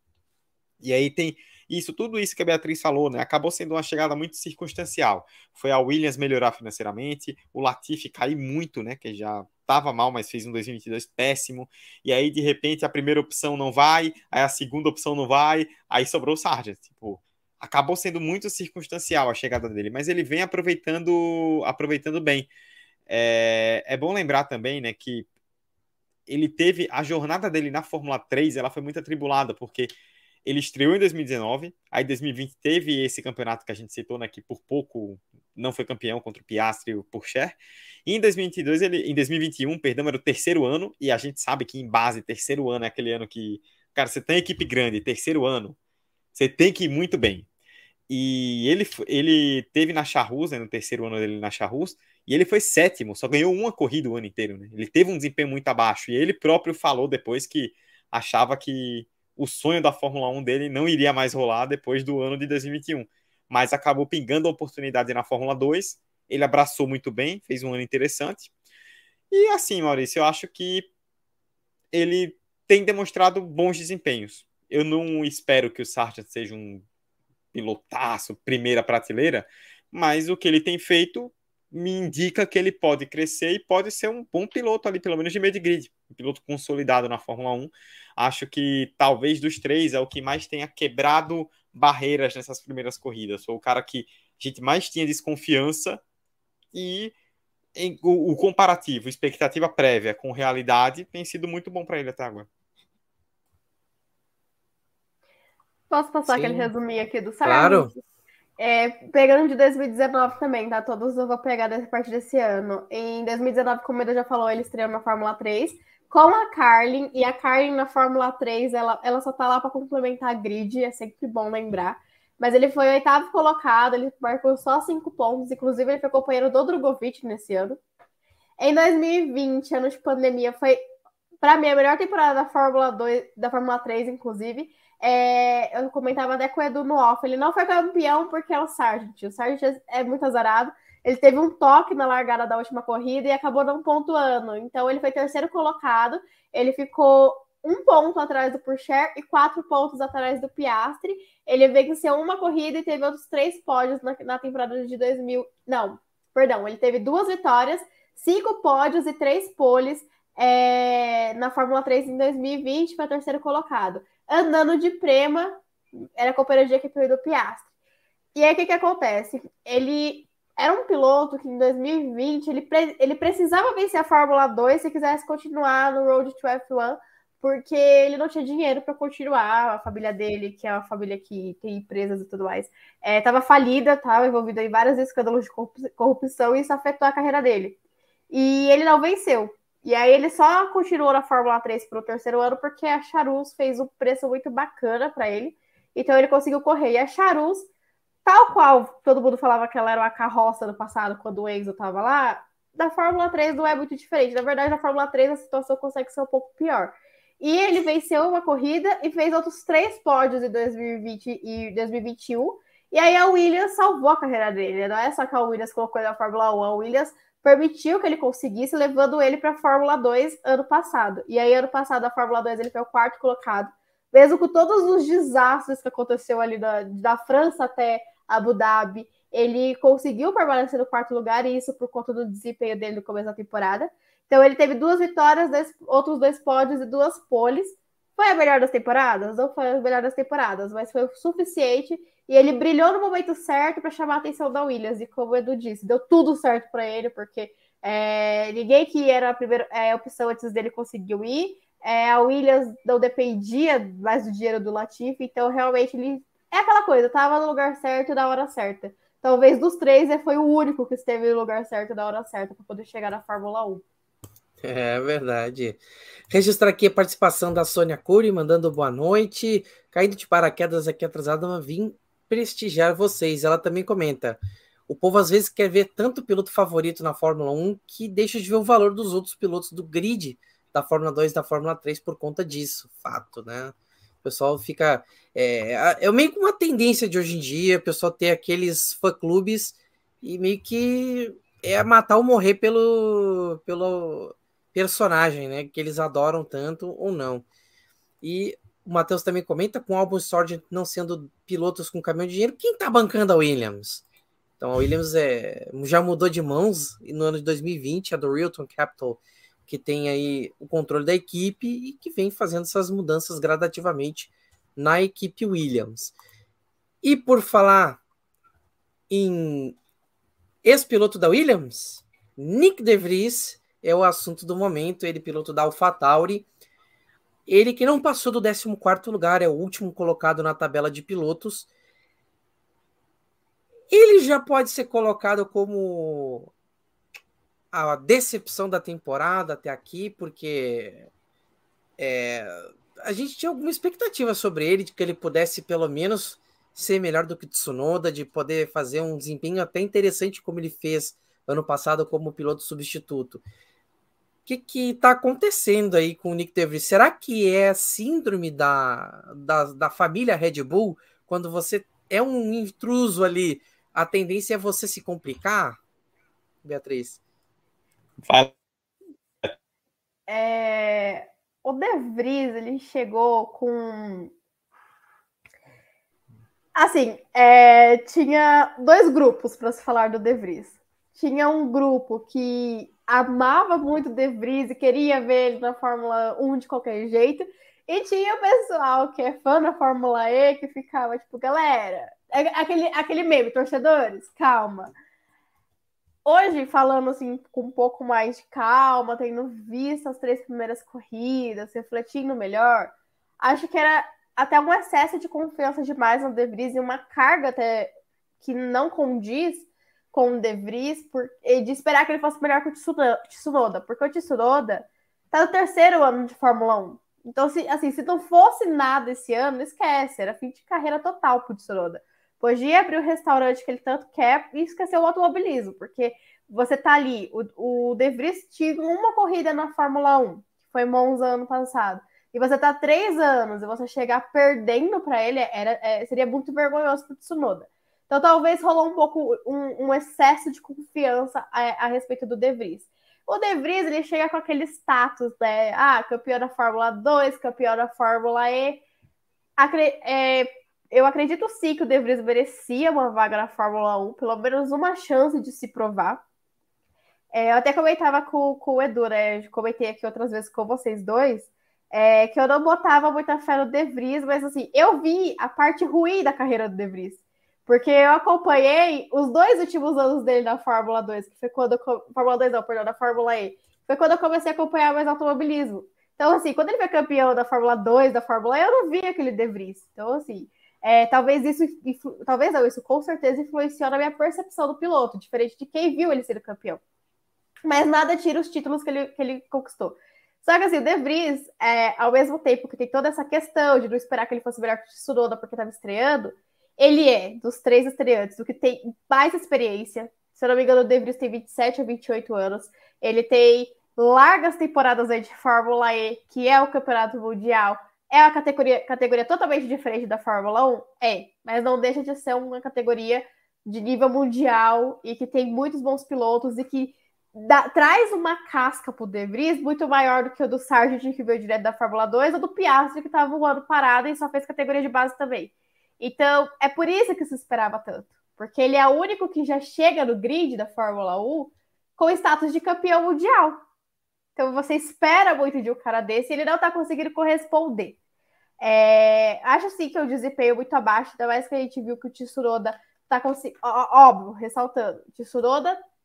E aí tem isso, tudo isso que a Beatriz falou, né? Acabou sendo uma chegada muito circunstancial. Foi a Williams melhorar financeiramente, o Latifi cair muito, né? Que já estava mal, mas fez um 2022 péssimo. E aí, de repente, a primeira opção não vai, aí a segunda opção não vai, aí sobrou o Sargent. Tipo, acabou sendo muito circunstancial a chegada dele, mas ele vem aproveitando, aproveitando bem. É, é bom lembrar também, né, que ele teve a jornada dele na Fórmula 3, ela foi muito atribulada, porque ele estreou em 2019, aí em 2020 teve esse campeonato que a gente citou, né, que por pouco não foi campeão contra o Piastri e o Pourchaire. E em 2022, ele, em 2021, perdão, era o terceiro ano, e a gente sabe que em base, terceiro ano é aquele ano que, cara, você tem equipe grande, terceiro ano, você tem que ir muito bem. E ele, ele teve na Charrus, né, no terceiro ano dele na Charrus, e ele foi sétimo, só ganhou uma corrida o ano inteiro, né? Ele teve um desempenho muito abaixo, e ele próprio falou depois que achava que o sonho da Fórmula 1 dele não iria mais rolar depois do ano de 2021. Mas acabou pingando a oportunidade na Fórmula 2. Ele abraçou muito bem, fez um ano interessante. E assim, Maurício, eu acho que ele tem demonstrado bons desempenhos. Eu não espero que o Sargent seja um pilotaço, primeira prateleira, mas o que ele tem feito me indica que ele pode crescer e pode ser um bom piloto ali, pelo menos de meio de grid, um piloto consolidado na Fórmula 1. Acho que talvez dos três é o que mais tenha quebrado barreiras nessas primeiras corridas. Foi o cara que a gente mais tinha desconfiança e em, o, o, comparativo, expectativa prévia com realidade tem sido muito bom para ele até agora. Posso passar Sim. aquele resuminho aqui do Sargent? Claro. É, pegando de 2019 também, tá? Todos eu vou pegar dessa parte desse ano. Em 2019, como ele já falou, ele estreou na Fórmula 3 com a Carlin, e a Carlin na Fórmula 3, ela, ela só tá lá para complementar a grid, é sempre bom lembrar. Mas ele foi oitavo colocado, ele marcou só cinco pontos, inclusive ele foi companheiro do Drogovic nesse ano. Em 2020, ano de pandemia, foi para mim a melhor temporada da Fórmula 2, da Fórmula 3, inclusive. É, eu comentava até com o Edu no off, ele não foi campeão porque é o Sargent. O Sargent é muito azarado. Ele teve um toque na largada da última corrida e acabou não pontuando. Então ele foi terceiro colocado. Ele ficou um ponto atrás do Pourchaire e quatro pontos atrás do Piastri. Ele venceu uma corrida e teve outros três pódios na, na temporada de 2000. Não, perdão, ele teve duas vitórias, cinco pódios e três poles é, na Fórmula 3 em 2020, foi terceiro colocado andando de Prema, era companheiro de equipe do Piastri. E aí o que, que acontece? Ele era um piloto que em 2020 ele, pre ele precisava vencer a Fórmula 2 se quisesse continuar no Road to F1, porque ele não tinha dinheiro para continuar. A família dele, que é uma família que tem empresas e tudo mais, estava é, falida, estava envolvida em vários escândalos de corrupção e isso afetou a carreira dele. E ele não venceu. E aí ele só continuou na Fórmula 3 para o terceiro ano porque a Charus fez um preço muito bacana para ele. Então ele conseguiu correr. E a Charus, tal qual todo mundo falava que ela era uma carroça no passado, quando o Enzo estava lá, da Fórmula 3 não é muito diferente. Na verdade, na Fórmula 3 a situação consegue ser um pouco pior. E ele venceu uma corrida e fez outros três pódios em 2020 e 2021. E aí a Williams salvou a carreira dele. Não é só que a Williams colocou ele na Fórmula 1, a Williams permitiu que ele conseguisse, levando ele para a Fórmula 2 ano passado. E aí, ano passado, a Fórmula 2 ele foi o quarto colocado, mesmo com todos os desastres que aconteceu ali da, da França até Abu Dhabi, ele conseguiu permanecer no quarto lugar, e isso por conta do desempenho dele no começo da temporada. Então, ele teve duas vitórias, dois, outros dois pódios e duas poles. Foi a melhor das temporadas? Não foi a melhor das temporadas, mas foi o suficiente e ele brilhou no momento certo para chamar a atenção da Williams. E como o Edu disse, deu tudo certo para ele, porque é, ninguém que era a primeira é, opção antes dele conseguiu ir. É, a Williams não dependia mais do dinheiro do Latifi, então realmente ele é aquela coisa, tava no lugar certo na hora certa. Talvez dos três ele foi o único que esteve no lugar certo na hora certa para poder chegar na Fórmula 1. É verdade. Registrar aqui a participação da Sônia Cury, mandando boa noite. Caindo de paraquedas aqui atrasada, mas vim prestigiar vocês. Ela também comenta: o povo às vezes quer ver tanto piloto favorito na Fórmula 1 que deixa de ver o valor dos outros pilotos do grid da Fórmula 2 e da Fórmula 3 por conta disso. Fato, né? O pessoal fica. É, é meio que uma tendência de hoje em dia, o pessoal ter aqueles fã-clubes e meio que é matar ou morrer pelo, pelo personagem, né? Que eles adoram tanto ou não. E o Matheus também comenta com o Albon Sargent não sendo pilotos com caminhão de dinheiro, quem tá bancando a Williams? Então a Williams é, já mudou de mãos no ano de 2020, a do Realton Capital, que tem aí o controle da equipe e que vem fazendo essas mudanças gradativamente na equipe Williams. E por falar em ex-piloto da Williams, Nick DeVries é o assunto do momento, ele piloto da AlphaTauri, ele que não passou do 14º lugar, é o último colocado na tabela de pilotos. Ele já pode ser colocado como a decepção da temporada até aqui, porque é, a gente tinha alguma expectativa sobre ele, de que ele pudesse pelo menos ser melhor do que Tsunoda, de poder fazer um desempenho até interessante como ele fez ano passado como piloto substituto que que está acontecendo aí com o Nick DeVries? Será que é síndrome da, da, da família Red Bull? Quando você é um intruso ali, a tendência é você se complicar, Beatriz? Fala. É, o De Vries, ele chegou com... Assim, é, tinha dois grupos para se falar do De Vries. Tinha um grupo que amava muito De Vries e queria ver ele na Fórmula 1 de qualquer jeito. E tinha o pessoal que é fã da Fórmula E que ficava tipo, galera, é aquele, aquele meme, torcedores, calma. Hoje, falando assim, com um pouco mais de calma, tendo visto as três primeiras corridas, refletindo melhor, acho que era até um excesso de confiança demais no De Vries e uma carga até que não condiz com o De Vries por, de esperar que ele fosse melhor que o Tsunoda, porque o Tsunoda tá no terceiro ano de Fórmula 1. Então, se, assim, se não fosse nada esse ano, esquece, era fim de carreira total pro Tsunoda. Podia abrir o restaurante que ele tanto quer e esquecer o automobilismo, porque você tá ali, o, o De Vries tinha uma corrida na Fórmula 1, que foi Monza ano passado, e você tá três anos e você chegar perdendo para ele, era, é, seria muito vergonhoso pro Tsunoda. Então, talvez rolou um pouco um, um excesso de confiança a, a, respeito do De Vries. O De Vries, ele chega com aquele status, né? Ah, campeão da Fórmula 2, campeão da Fórmula E. Acre é, eu acredito sim que o De Vries merecia uma vaga na Fórmula 1, pelo menos uma chance de se provar. É, eu até comentava com, com o Edu, né? Eu comentei aqui outras vezes com vocês dois, é, que eu não botava muita fé no De Vries, mas assim, eu vi a parte ruim da carreira do De Vries. Porque eu acompanhei os dois últimos anos dele na Fórmula 2, que foi quando. Eu, Fórmula 2 não, perdão, da Fórmula E. Foi quando eu comecei a acompanhar mais automobilismo. Então, assim, quando ele foi campeão da Fórmula 2, da Fórmula E, eu não vi aquele De Vries. Então, assim, é, talvez isso. Talvez não, isso com certeza influenciou na minha percepção do piloto, diferente de quem viu ele ser campeão. Mas nada tira os títulos que ele, que ele conquistou. Só que assim, o De Vries, é, ao mesmo tempo que tem toda essa questão de não esperar que ele fosse melhor que o Tsunoda porque estava estreando, ele é, dos três estreantes, o que tem mais experiência. Se eu não me engano, o De Vries tem 27 ou 28 anos. Ele tem largas temporadas aí de Fórmula E, que é o campeonato mundial. É uma categoria, categoria totalmente diferente da Fórmula 1? É, mas não deixa de ser uma categoria de nível mundial e que tem muitos bons pilotos e que dá, traz uma casca pro De Vries muito maior do que o do Sargent que veio direto da Fórmula 2 ou do Piastri que estava voando parado e só fez categoria de base também. Então, é por isso que se esperava tanto. Porque ele é o único que já chega no grid da Fórmula 1 com status de campeão mundial. Então, você espera muito de um cara desse e ele não está conseguindo corresponder. É, acho sim que é um desempenho muito abaixo, ainda mais que a gente viu que o Tsunoda está conseguindo. Óbvio, ressaltando, o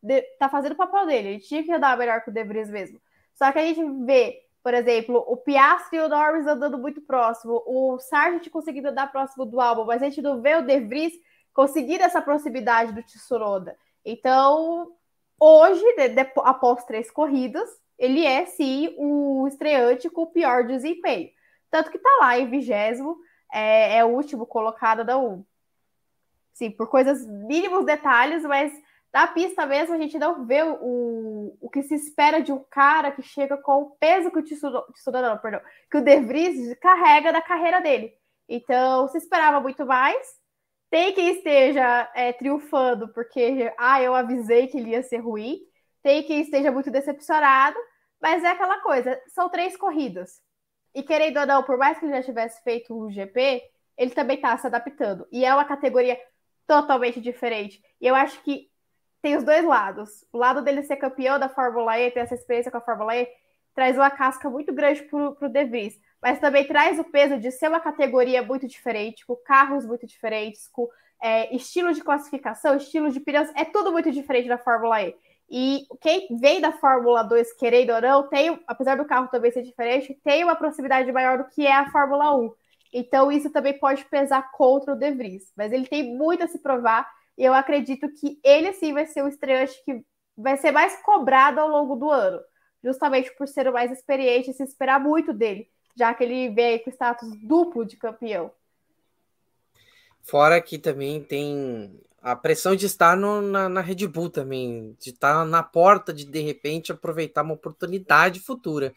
está fazendo o papel dele, ele tinha que andar melhor que o De Vries mesmo. Só que a gente vê Por exemplo, o Piastri e o Norris andando muito próximo, o Sargent conseguindo andar próximo do álbum, mas a gente não vê o De Vries conseguir essa proximidade do Tsunoda. Então, hoje, de, de, após três corridas, ele é sim o estreante com o pior desempenho. Tanto que tá lá em vigésimo, é, é o último colocado da U. Sim, por coisas mínimos detalhes, mas da pista mesmo a gente não vê o, o que se espera de um cara que chega com o peso que o Tsunoda, não, perdão, que o De Vries carrega da carreira dele. Então, se esperava muito mais. Tem quem esteja é, triunfando porque, ah, eu avisei que ele ia ser ruim. Tem quem esteja muito decepcionado. Mas é aquela coisa, são três corridas. E querendo ou não, por mais que ele já tivesse feito um GP, ele também está se adaptando. E é uma categoria totalmente diferente. E eu acho que tem os dois lados. O lado dele ser campeão da Fórmula E, ter essa experiência com a Fórmula E, traz uma casca muito grande para o De Vries. Mas também traz o peso de ser uma categoria muito diferente, com carros muito diferentes, com é, estilo de classificação, estilo de pneus, é tudo muito diferente da Fórmula E. E quem vem da Fórmula 2, querendo ou não, tem, apesar do carro também ser diferente, tem uma proximidade maior do que é a Fórmula 1. Então, isso também pode pesar contra o De Vries. Mas ele tem muito a se provar. E eu acredito que ele sim vai ser o estreante que vai ser mais cobrado ao longo do ano. Justamente por ser o mais experiente e se esperar muito dele, já que ele veio com status duplo de campeão. Fora que também tem a pressão de estar no, na, na Red Bull também, de estar na porta de de repente aproveitar uma oportunidade futura.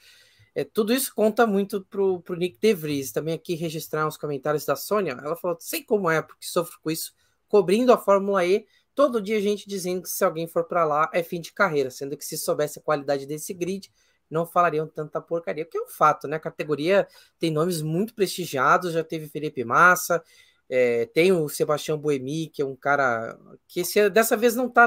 É, tudo isso conta muito pro, pro Nick De Vries. Também aqui registrar os comentários da Sônia. Ela falou: sei como é, porque sofro com isso, cobrindo a Fórmula E. Todo dia a gente dizendo que se alguém for para lá é fim de carreira, sendo que se soubesse a qualidade desse grid, não falariam tanta porcaria, que é um fato, né? A categoria tem nomes muito prestigiados, já teve Felipe Massa, é, tem o Sebastião Boemi, que é um cara que esse, dessa vez não está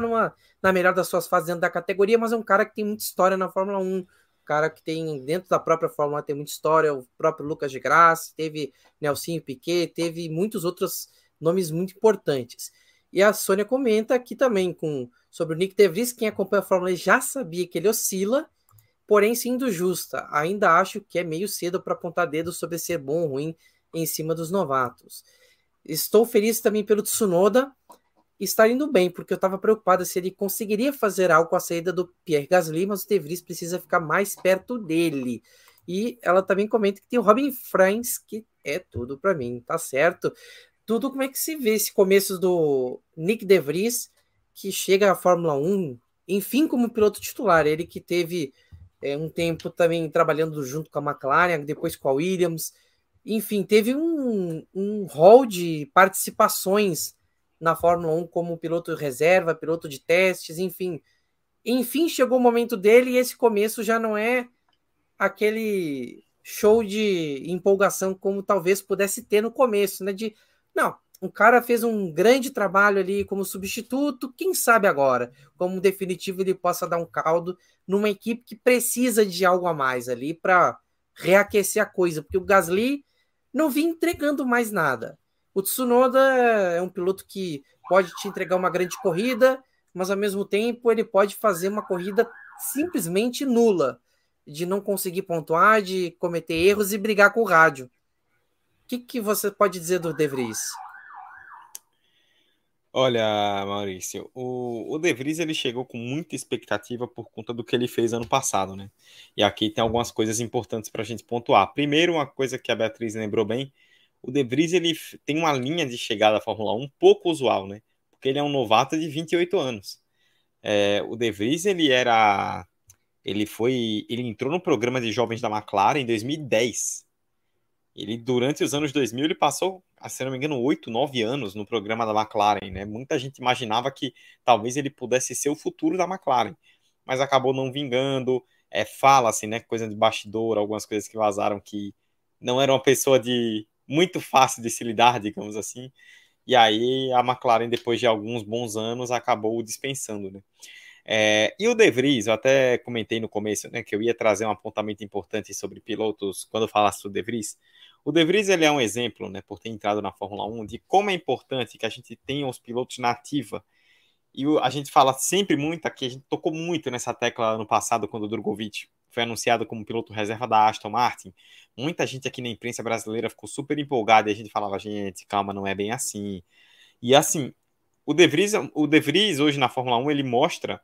na melhor das suas fases dentro da categoria, mas é um cara que tem muita história na Fórmula 1, um cara que tem dentro da própria Fórmula 1 tem muita história, o próprio Lucas de Graça, teve Nelsinho Piquet, teve muitos outros nomes muito importantes. E a Sônia comenta aqui também com sobre o Nick De Vries, quem acompanha a Fórmula 1 já sabia que ele oscila, porém sendo justa, ainda acho que é meio cedo para apontar dedo sobre ser bom ou ruim em cima dos novatos. Estou feliz também pelo Tsunoda estar indo bem, porque eu estava preocupado se ele conseguiria fazer algo com a saída do Pierre Gasly, mas o De Vries precisa ficar mais perto dele. E ela também comenta que tem o Robin Franz, que é tudo para mim, tá certo? Tudo como é que se vê esse começo do Nick De Vries, que chega à Fórmula 1, enfim, como piloto titular, ele que teve é, um tempo também trabalhando junto com a McLaren, depois com a Williams, enfim, teve um, um hall de participações na Fórmula 1 como piloto reserva, piloto de testes, enfim. Enfim, chegou o momento dele e esse começo já não é aquele show de empolgação como talvez pudesse ter no começo, né? De não, um cara fez um grande trabalho ali como substituto, quem sabe agora, como definitivo ele possa dar um caldo numa equipe que precisa de algo a mais ali para reaquecer a coisa, porque o Gasly não vinha entregando mais nada. O Tsunoda é um piloto que pode te entregar uma grande corrida, mas ao mesmo tempo ele pode fazer uma corrida simplesmente nula, de não conseguir pontuar, de cometer erros e brigar com o rádio. Que, que você pode dizer do De Vries? Olha, Maurício, o, o De Vries ele chegou com muita expectativa por conta do que ele fez ano passado, né? E aqui tem algumas coisas importantes para a gente pontuar. Primeiro, uma coisa que a Beatriz lembrou bem, o De Vries ele tem uma linha de chegada à Fórmula 1 pouco usual, né? Porque ele é um novato de 28 anos. É, o De Vries ele era, ele foi, ele entrou no programa de jovens da McLaren em 2010. Ele durante os anos 2000 ele passou se não me engano, oito, nove anos no programa da McLaren, né? Muita gente imaginava que talvez ele pudesse ser o futuro da McLaren, mas acabou não vingando. É, fala-se, né? Coisa de bastidor, algumas coisas que vazaram que não era uma pessoa de muito fácil de se lidar, digamos assim. E aí a McLaren, depois de alguns bons anos, acabou dispensando, né? É, e o De Vries, eu até comentei no começo, né, que eu ia trazer um apontamento importante sobre pilotos quando falasse do De Vries. O De Vries ele é um exemplo, né, por ter entrado na Fórmula 1, de como é importante que a gente tenha os pilotos na ativa. E a gente fala sempre muito aqui, a gente tocou muito nessa tecla no passado, quando o Drogovic foi anunciado como piloto reserva da Aston Martin, muita gente aqui na imprensa brasileira ficou super empolgada e a gente falava, gente, calma, não é bem assim. E assim, o De Vries, o De Vries hoje na Fórmula 1, ele mostra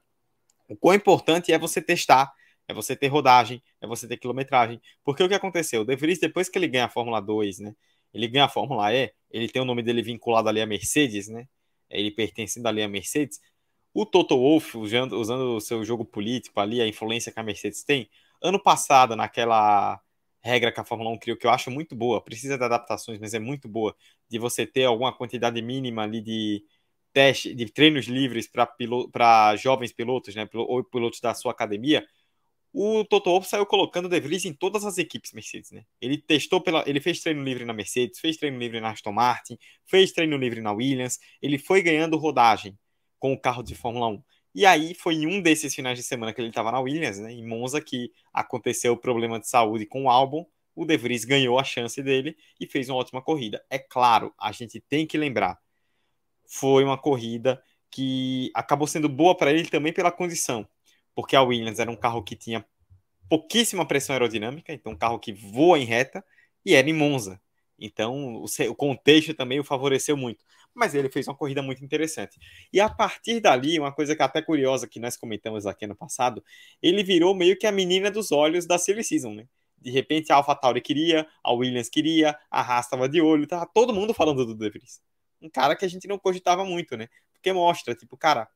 o quão importante é você testar, é você ter rodagem, é você ter quilometragem. Porque o que aconteceu? O De Vries, depois que ele ganha a Fórmula 2, né? Ele ganha a Fórmula E, ele tem o nome dele vinculado ali à Mercedes, né? Ele pertencendo ali à Mercedes. O Toto Wolff, usando, usando o seu jogo político ali, a influência que a Mercedes tem, ano passado, naquela regra que a Fórmula 1 criou, que eu acho muito boa, precisa de adaptações, mas é muito boa, de você ter alguma quantidade mínima ali de teste, de treinos livres para jovens pilotos, né, ou pilotos da sua academia, o Toto Wolff saiu colocando o De Vries em todas as equipes Mercedes, né? Ele testou pela, ele fez treino livre na Mercedes, fez treino livre na Aston Martin, fez treino livre na Williams, ele foi ganhando rodagem com o carro de Fórmula 1. E aí foi em um desses finais de semana que ele estava na Williams, né, em Monza, que aconteceu o problema de saúde com o álbum. O De Vries ganhou a chance dele e fez uma ótima corrida. É claro, a gente tem que lembrar, foi uma corrida que acabou sendo boa para ele também pela condição porque a Williams era um carro que tinha pouquíssima pressão aerodinâmica, então um carro que voa em reta, e era em Monza. Então o, contexto também o favoreceu muito. Mas ele fez uma corrida muito interessante. E a partir dali, uma coisa que é até curiosa que nós comentamos aqui no passado, ele virou meio que a menina dos olhos da Silly Season, né? De repente a AlphaTauri queria, a Williams queria, a Haas estava de olho, tava todo mundo falando do De Vries. Um cara que a gente não cogitava muito, né? Porque mostra, tipo, cara,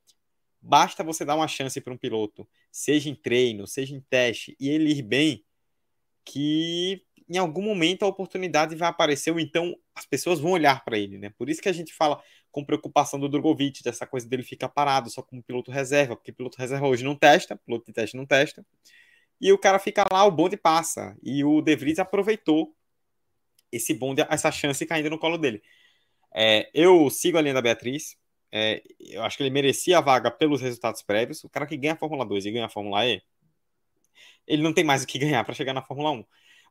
Basta você dar uma chance para um piloto, seja em treino, seja em teste, e ele ir bem, que em algum momento a oportunidade vai aparecer, ou então as pessoas vão olhar para ele, né? Por isso que a gente fala com preocupação do Drogovic, dessa coisa dele ficar parado só como piloto reserva, porque piloto reserva hoje não testa, piloto de teste não testa, e o cara fica lá, o bonde passa, e o De Vries aproveitou esse bonde, essa chance caindo no colo dele. É, eu sigo a linha da Beatriz, é, eu acho que ele merecia a vaga pelos resultados prévios. O cara que ganha a Fórmula 2 e ganha a Fórmula E, ele não tem mais o que ganhar para chegar na Fórmula 1.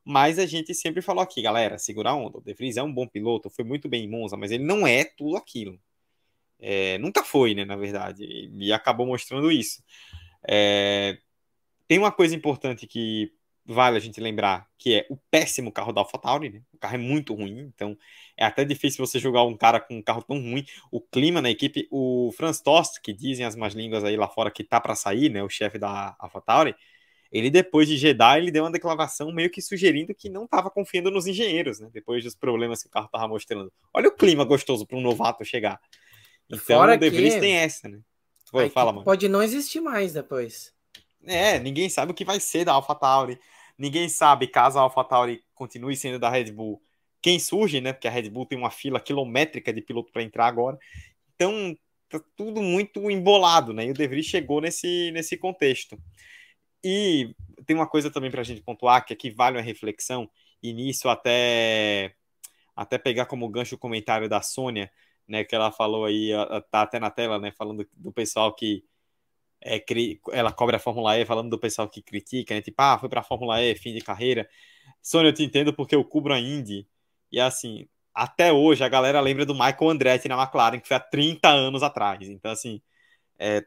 Mas a gente sempre falou aqui, galera, segura a onda. O De Vries é um bom piloto, foi muito bem em Monza, mas ele não é tudo aquilo. É, nunca foi, né, na verdade, e acabou mostrando isso. É, tem uma coisa importante que vale a gente lembrar, que é o péssimo carro da AlphaTauri, né? O carro é muito ruim, então é até difícil você jogar um cara com um carro tão ruim. O clima na equipe, o Franz Tost, que dizem as más línguas aí lá fora que tá para sair, né, o chefe da AlphaTauri, ele depois de Jeddah, ele deu uma declaração meio que sugerindo que não estava confiando nos engenheiros, né, depois dos problemas que o carro tava mostrando. Olha o clima gostoso para um novato chegar. Então, fora o De Vries que... tem essa, né? Foi, fala, mano. Pode não existir mais depois. É, ninguém sabe o que vai ser da AlphaTauri. Ninguém sabe caso a AlphaTauri continue sendo da Red Bull quem surge, né? Porque a Red Bull tem uma fila quilométrica de piloto para entrar agora. Então, tá tudo muito embolado, né? E o De Vries chegou nesse, nesse contexto. E tem uma coisa também para a gente pontuar, que aqui vale uma reflexão, e nisso até, até pegar como gancho o comentário da Sônia, né? Que ela falou aí, tá até na tela, né? Falando do pessoal que é, ela cobra a Fórmula E, falando do pessoal que critica, né? Tipo, ah, foi para a Fórmula E, fim de carreira. Sônia, eu te entendo porque eu cubro a Indy e assim, até hoje a galera lembra do Michael Andretti na McLaren, que foi há 30 anos atrás. Então, assim, é,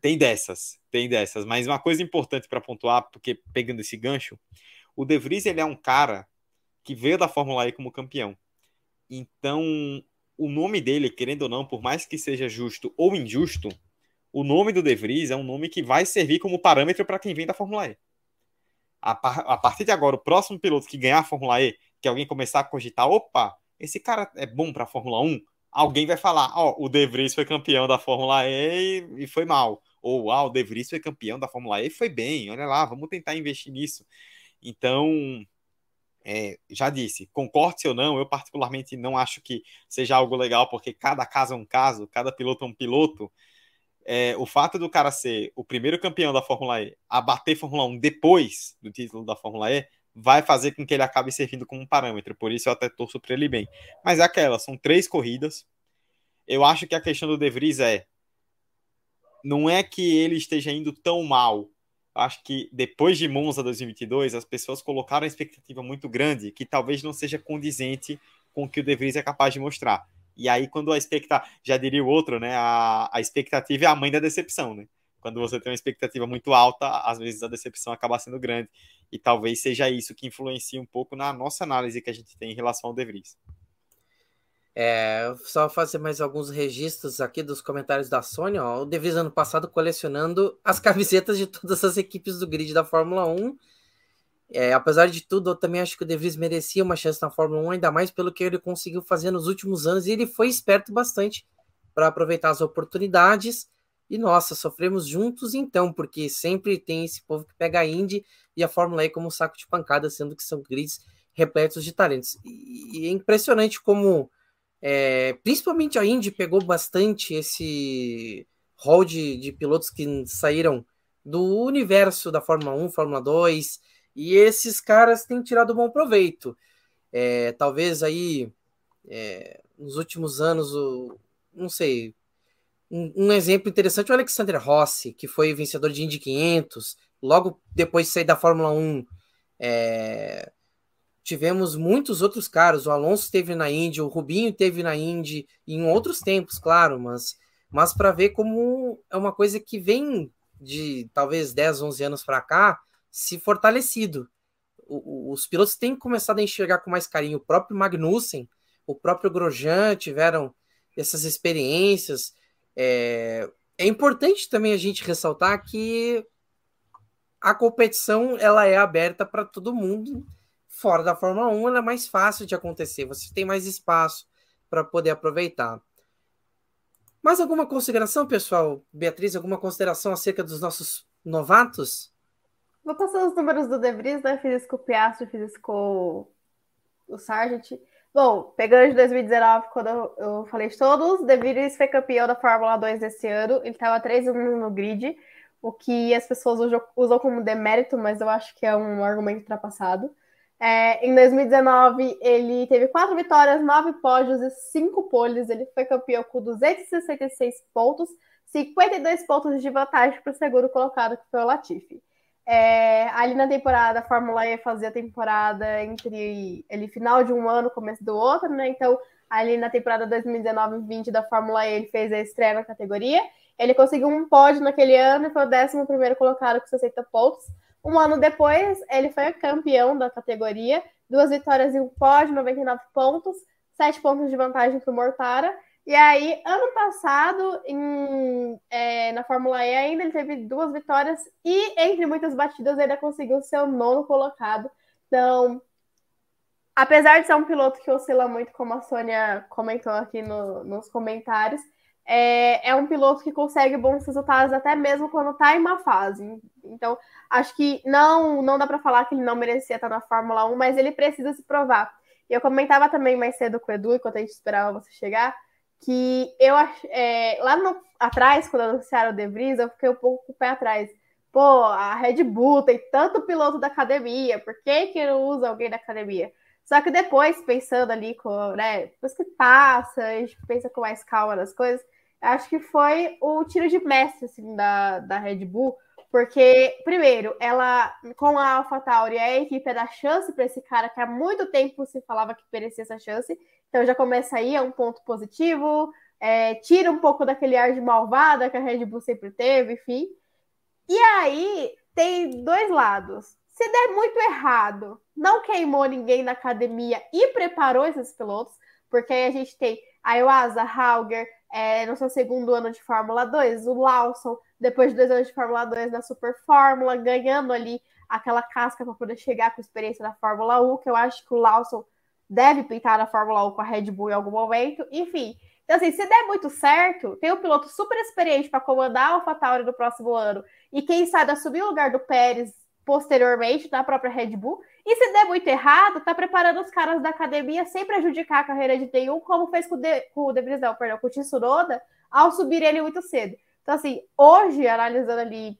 tem dessas, tem dessas. Mas uma coisa importante para pontuar, porque pegando esse gancho, o De Vries ele é um cara que veio da Fórmula E como campeão. Então, o nome dele, querendo ou não, por mais que seja justo ou injusto, o nome do De Vries é um nome que vai servir como parâmetro para quem vem da Fórmula E. A, par a partir de agora, o próximo piloto que ganhar a Fórmula E que alguém começar a cogitar, opa, esse cara é bom para a Fórmula 1, alguém vai falar, ó, oh, o De Vries foi campeão da Fórmula E e foi mal. Ou, ah, o De Vries foi campeão da Fórmula E e foi bem, olha lá, vamos tentar investir nisso. Então, é, já disse, concorde ou não, eu particularmente não acho que seja algo legal, porque cada caso é um caso, cada piloto é um piloto. É, o fato do cara ser o primeiro campeão da Fórmula E a bater Fórmula 1 depois do título da Fórmula E vai fazer com que ele acabe servindo como parâmetro. Por isso eu até torço para ele bem. Mas é aquela, são três corridas. Eu acho que a questão do De Vries é não é que ele esteja indo tão mal. Acho que depois de Monza 2022, as pessoas colocaram a expectativa muito grande que talvez não seja condizente com o que o De Vries é capaz de mostrar. E aí, quando a expectativa, já diria o outro, né? A, a expectativa é a mãe da decepção, né? quando você tem uma expectativa muito alta, às vezes a decepção acaba sendo grande. E talvez seja isso que influencia um pouco na nossa análise que a gente tem em relação ao De Vries. É, só fazer mais alguns registros aqui dos comentários da Sony. Ó. O De Vries ano passado colecionando as camisetas de todas as equipes do grid da Fórmula 1. É, apesar de tudo, eu também acho que o De Vries merecia uma chance na Fórmula 1, ainda mais pelo que ele conseguiu fazer nos últimos anos. E ele foi esperto bastante para aproveitar as oportunidades. E nossa, sofremos juntos então, porque sempre tem esse povo que pega a Indy e a Fórmula E como um saco de pancada, sendo que são grids repletos de talentos. E, é impressionante como, é, principalmente a Indy pegou bastante esse rol de, de pilotos que saíram do universo da Fórmula 1, Fórmula 2, e esses caras têm tirado bom proveito. É, talvez aí, é, nos últimos anos, o, não sei, um, um, exemplo interessante é o Alexander Rossi, que foi vencedor de Indy 500, logo depois de sair da Fórmula 1. É, tivemos muitos outros caras, o Alonso esteve na Indy, o Rubinho teve na Indy, em outros tempos, claro, mas, mas para ver como é uma coisa que vem de talvez 10, 11 anos para cá se fortalecido. O, os pilotos têm começado a enxergar com mais carinho. O próprio Magnussen, o próprio Grosjean tiveram essas experiências. É, é importante também a gente ressaltar que a competição ela é aberta para todo mundo. Fora da Fórmula 1, ela é mais fácil de acontecer. Você tem mais espaço para poder aproveitar. Mais alguma consideração, pessoal? Beatriz, alguma consideração acerca dos nossos novatos? Vou passar os números do De Vries, né? Fiz isso com o Piastri, fiz isso com o Sargent. Bom, pegando de 2019, quando eu, falei de todos, De Vries foi campeão da Fórmula 2 desse ano. Ele estava 3 1 no grid, o que as pessoas usam, usam como demérito, mas eu acho que é um argumento ultrapassado. É, em 2019, ele teve quatro vitórias, nove pódios e cinco poles. Ele foi campeão com 266 pontos, 52 pontos de vantagem para o segundo colocado, que foi o Latifi. É, ali na temporada, a Fórmula E fazia temporada entre ele final de um ano, começo do outro, né? Então, ali na temporada 2019-20 da Fórmula E, ele fez a estreia na categoria. Ele conseguiu um pódio naquele ano e foi o 11 colocado com 60 pontos. Um ano depois, ele foi campeão da categoria, duas vitórias e um pódio, 99 pontos, sete pontos de vantagem para o Mortara. E aí, ano passado, em, é, na Fórmula E ainda, ele teve duas vitórias e, entre muitas batidas, ainda conseguiu o nono colocado. Então, apesar de ser um piloto que oscila muito, como a Sônia comentou aqui no, nos comentários, é, é, um piloto que consegue bons resultados até mesmo quando está em uma fase. Então, acho que não, não dá para falar que ele não merecia estar na Fórmula 1, mas ele precisa se provar. E eu comentava também mais cedo com o Edu, enquanto a gente esperava você chegar, que eu é, lá no, atrás, quando anunciaram o De Vries, eu fiquei um pouco com o pé atrás. Pô, a Red Bull tem tanto piloto da academia, por que, que não usa alguém da academia? Só que depois, pensando ali, com, né, depois que passa, a gente pensa com mais calma nas coisas, acho que foi o tiro de mestre assim, da, da Red Bull, porque, primeiro, ela, com a AlphaTauri, a equipe dá chance para esse cara que há muito tempo se falava que merecia essa chance, então já começa aí, é um ponto positivo, é, tira um pouco daquele ar de malvada que a Red Bull sempre teve, enfim. E aí tem dois lados. Se der muito errado, não queimou ninguém na academia e preparou esses pilotos, porque aí a gente tem a Iwasa, Hauger, é, no seu segundo ano de Fórmula 2, o Lawson, depois de dois anos de Fórmula 2 na Super Fórmula, ganhando ali aquela casca para poder chegar com experiência da Fórmula 1, que eu acho que o Lawson deve pintar na Fórmula 1 com a Red Bull em algum momento, enfim. Então, assim, se der muito certo, tem um piloto super experiente para comandar a AlphaTauri no próximo ano, e quem sabe assumir o lugar do Pérez posteriormente na própria Red Bull. E se der muito errado, tá preparando os caras da academia sem prejudicar a carreira de T1, como fez com o De, com o perdão, com o Tsunoda, ao subir ele muito cedo. Então, assim, hoje, analisando ali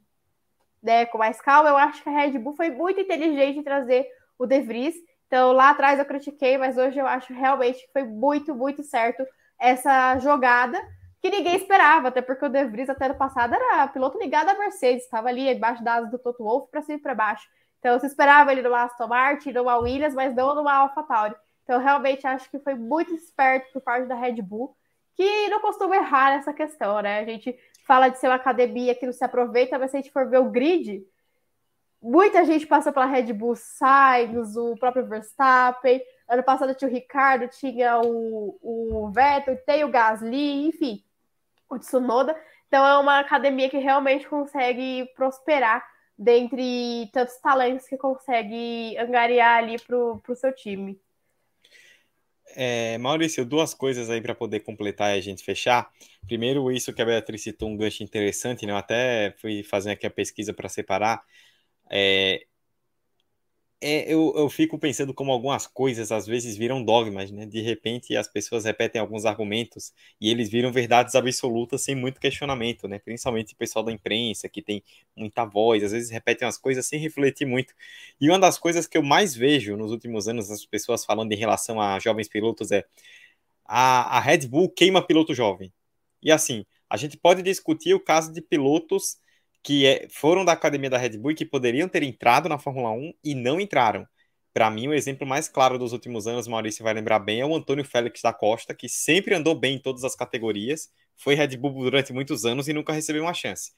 né, com mais calma, eu acho que a Red Bull foi muito inteligente em trazer o De Vries. Então, lá atrás eu critiquei, mas hoje eu acho realmente que foi muito, muito certo essa jogada que ninguém esperava, até porque o De Vries até no passado era piloto ligado à Mercedes, estava ali embaixo da asa do Toto Wolff para cima e para baixo. Então, se esperava ele numa Aston Martin, numa Williams, mas não numa AlphaTauri. Então, realmente acho que foi muito esperto por parte da Red Bull que não costuma errar nessa questão, né? A gente fala de ser uma academia que não se aproveita, mas se a gente for ver o grid, muita gente passa pela Red Bull Sainz, o próprio Verstappen. Ano passado tinha o Ricardo, tinha o, o Vettel, tem o Gasly, enfim, o Tsunoda. Então é uma academia que realmente consegue prosperar dentre tantos talentos que consegue angariar ali para o seu time. É, Maurício, duas coisas aí para poder completar e a gente fechar. Primeiro, isso que a Beatriz citou, um gancho interessante, né? Eu até fui fazer aqui a pesquisa para separar. É, é, eu, eu fico pensando como algumas coisas às vezes viram dogmas, né? De repente as pessoas repetem alguns argumentos e eles viram verdades absolutas sem muito questionamento, né? Principalmente o pessoal da imprensa que tem muita voz, às vezes repetem as coisas sem refletir muito. E uma das coisas que eu mais vejo nos últimos anos as pessoas falando em relação a jovens pilotos é a, a Red Bull queima piloto jovem. E assim, a gente pode discutir o caso de pilotos que é, foram da academia da Red Bull e que poderiam ter entrado na Fórmula 1 e não entraram. Para mim, o exemplo mais claro dos últimos anos, Maurício vai lembrar bem, é o Antônio Félix da Costa, que sempre andou bem em todas as categorias, foi Red Bull durante muitos anos e nunca recebeu uma chance.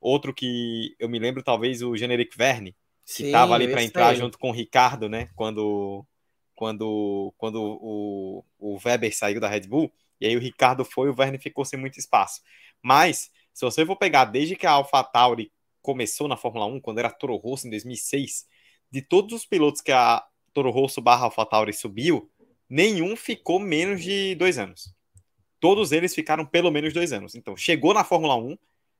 Outro que eu me lembro, talvez, o Generic Verne, que estava ali para entrar aí. junto com o Ricardo, né? Quando, quando, quando o, o Weber saiu da Red Bull, e aí o Ricardo foi, o Verne ficou sem muito espaço. Mas se você for pegar desde que a AlphaTauri começou na Fórmula 1, quando era Toro Rosso em 2006, de todos os pilotos que a Toro Rosso barra AlphaTauri subiu, nenhum ficou menos de dois anos. Todos eles ficaram pelo menos dois anos. Então, chegou na Fórmula 1,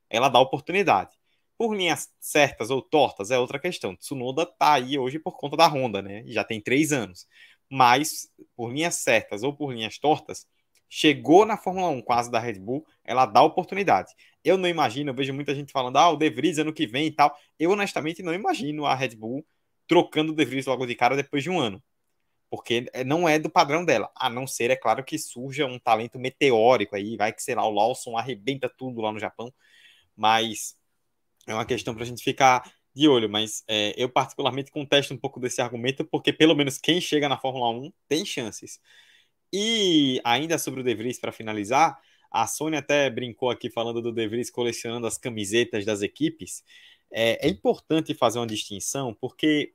ela dá oportunidade. Por linhas certas ou tortas é outra questão. Tsunoda tá aí hoje por conta da Honda, né? Já tem três anos. Mas, por linhas certas ou por linhas tortas, chegou na Fórmula 1 quase da Red Bull, ela dá oportunidade. Eu não imagino, eu vejo muita gente falando, ah, o De Vries ano que vem e tal. Eu honestamente não imagino a Red Bull trocando o De Vries logo de cara depois de um ano. Porque é, não é do padrão dela. A não ser, é claro, que surja um talento meteórico aí, vai que, sei lá, o Lawson arrebenta tudo lá no Japão. Mas é uma questão para a gente ficar de olho. Mas é, eu, particularmente, contesto um pouco desse argumento, porque pelo menos quem chega na Fórmula 1 tem chances. E ainda sobre o De Vries, para finalizar, a Sônia até brincou aqui falando do De Vries colecionando as camisetas das equipes. É, é importante fazer uma distinção, porque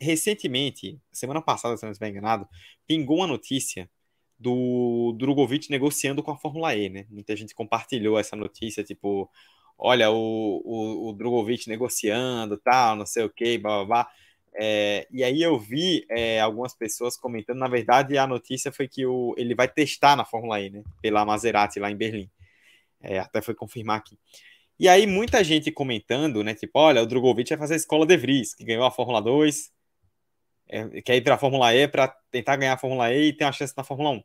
recentemente, semana passada, se não estiver enganado, pingou uma notícia do Drogovic negociando com a Fórmula E, né? Muita gente compartilhou essa notícia, tipo, olha, o, o, o Drogovic negociando, tal, não sei o que, blá, blá, blá. É, e aí eu vi é, algumas pessoas comentando, na verdade a notícia foi que o, ele vai testar na Fórmula E, né? Pela Maserati lá em Berlim. É, até foi confirmar aqui. E aí muita gente comentando, né? Tipo, olha, o Drogovic vai fazer a escola de Vries, que ganhou a Fórmula 2, é, quer ir para a Fórmula E para tentar ganhar a Fórmula E e ter uma chance na Fórmula 1.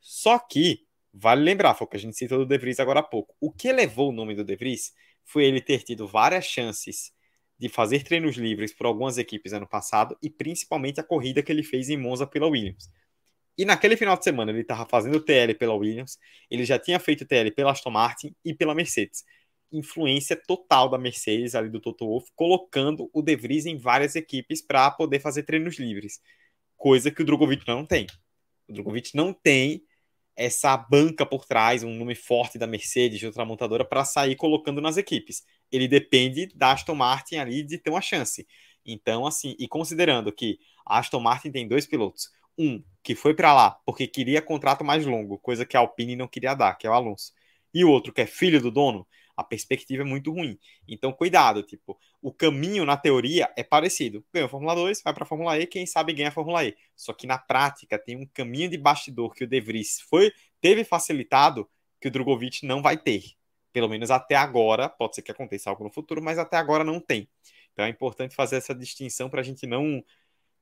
Só que, vale lembrar, foi o que a gente citou do De Vries agora há pouco. O que levou o nome do De Vries foi ele ter tido várias chances de fazer treinos livres por algumas equipes ano passado e principalmente a corrida que ele fez em Monza pela Williams. E naquele final de semana ele estava fazendo TL pela Williams, ele já tinha feito TL pela Aston Martin e pela Mercedes. Influência total da Mercedes ali do Toto Wolff, colocando o De Vries em várias equipes para poder fazer treinos livres, coisa que o Drogovic não tem. O Drogovic não tem essa banca por trás, um nome forte da Mercedes, de outra montadora, para sair colocando nas equipes. Ele depende da Aston Martin ali de ter uma chance. Então, assim, e considerando que a Aston Martin tem dois pilotos, um que foi para lá porque queria contrato mais longo, coisa que a Alpine não queria dar, que é o Alonso, e o outro que é filho do dono, a perspectiva é muito ruim. Então, cuidado, tipo, o caminho na teoria é parecido. Ganha a Fórmula 2, vai para a Fórmula E, quem sabe ganha a Fórmula E. Só que na prática tem um caminho de bastidor que o De Vries foi, teve facilitado que o Drogovic não vai ter. Pelo menos até agora, pode ser que aconteça algo no futuro, mas até agora não tem. Então é importante fazer essa distinção para a gente não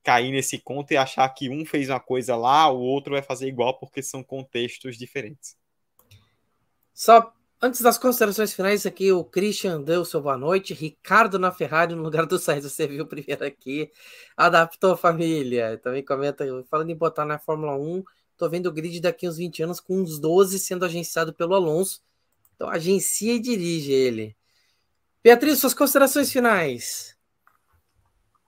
cair nesse conto e achar que um fez uma coisa lá, o outro vai fazer igual, porque são contextos diferentes. Só Antes das considerações finais, aqui o Christian deu seu boa noite. Ricardo na Ferrari no lugar do Sainz. Você viu primeiro aqui. Adaptou a família. Também comenta, falando em botar na Fórmula 1, tô vendo o grid daqui uns 20 anos com uns 12 sendo agenciado pelo Alonso. Então agencia e dirige ele. Beatriz, suas considerações finais.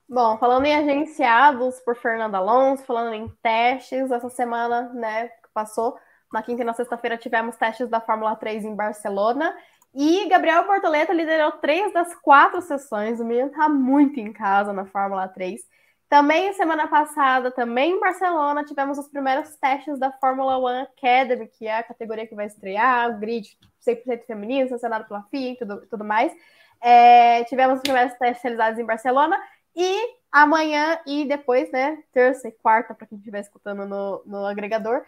Bom, falando em agenciados por Fernando Alonso, falando em testes, essa semana, né, que passou, Na quinta e na sexta-feira tivemos testes da Fórmula 3 em Barcelona. E Gabriel Bortoleto liderou três das quatro sessões. O menino está muito em casa na Fórmula 3. Também semana passada, também em Barcelona, tivemos os primeiros testes da Fórmula One Academy, que é a categoria que vai estrear, o grid 100% feminino, sancionado pela FIA e tudo, tudo mais. É, tivemos os primeiros testes realizados em Barcelona e amanhã e depois, né, terça e quarta, para quem estiver escutando no, no agregador,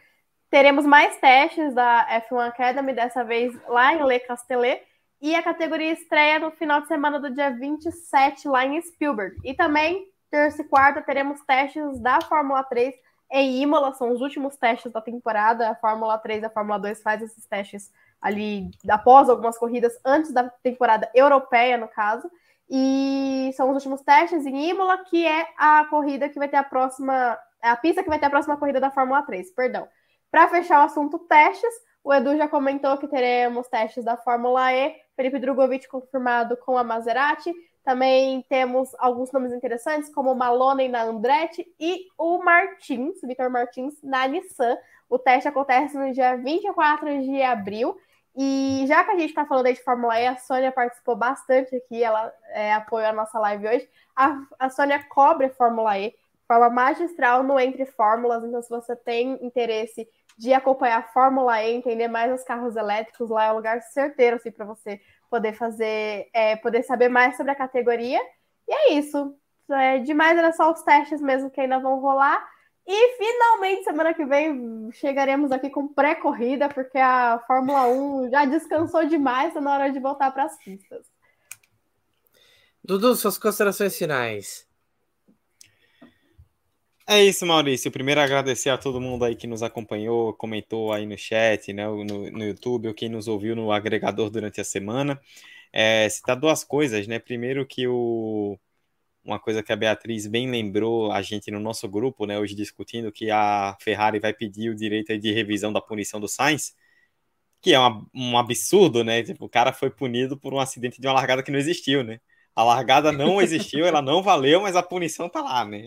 teremos mais testes da F1 Academy, dessa vez lá em Le Castellet, e a categoria estreia no final de semana do dia 27 lá em Spielberg. E também terça e quarta teremos testes da Fórmula 3 em Imola, são os últimos testes da temporada. A Fórmula 3 e a Fórmula 2 faz esses testes ali após algumas corridas, antes da temporada europeia, no caso. E são os últimos testes em Imola, que é a corrida que vai ter a próxima. A pista que vai ter a próxima corrida da Fórmula 3, perdão. Para fechar o assunto testes, o Edu já comentou que teremos testes da Fórmula E, Felipe Drogovic confirmado com a Maserati, também temos alguns nomes interessantes, como o Maloney na Andretti e o Martins, Vitor Martins, na Nissan. O teste acontece no dia 24 de abril. E já que a gente está falando aí de Fórmula E, a Sônia participou bastante aqui, ela é, apoiou a nossa live hoje. A, a Sônia cobre Fórmula E, forma magistral no Entre Fórmulas, então se você tem interesse de acompanhar a Fórmula E, entender mais os carros elétricos, lá é um lugar certeiro assim, para você poder fazer, é, poder saber mais sobre a categoria. E é isso. É, demais era só os testes mesmo que ainda vão rolar. E finalmente, semana que vem, chegaremos aqui com pré-corrida, porque a Fórmula 1 já descansou demais, está na hora de voltar para as pistas. Dudu, suas considerações finais. É isso, Maurício. Primeiro agradecer a todo mundo aí que nos acompanhou, comentou aí no chat, né, no, no YouTube, ou quem nos ouviu no agregador durante a semana. É, citar duas coisas, né? Primeiro que o uma coisa que a Beatriz bem lembrou a gente no nosso grupo, né, hoje discutindo que a Ferrari vai pedir o direito de revisão da punição do Sainz, que é uma, um absurdo, né? Tipo, o cara foi punido por um acidente de uma largada que não existiu, né? A largada não existiu, ela não valeu, mas a punição tá lá, né?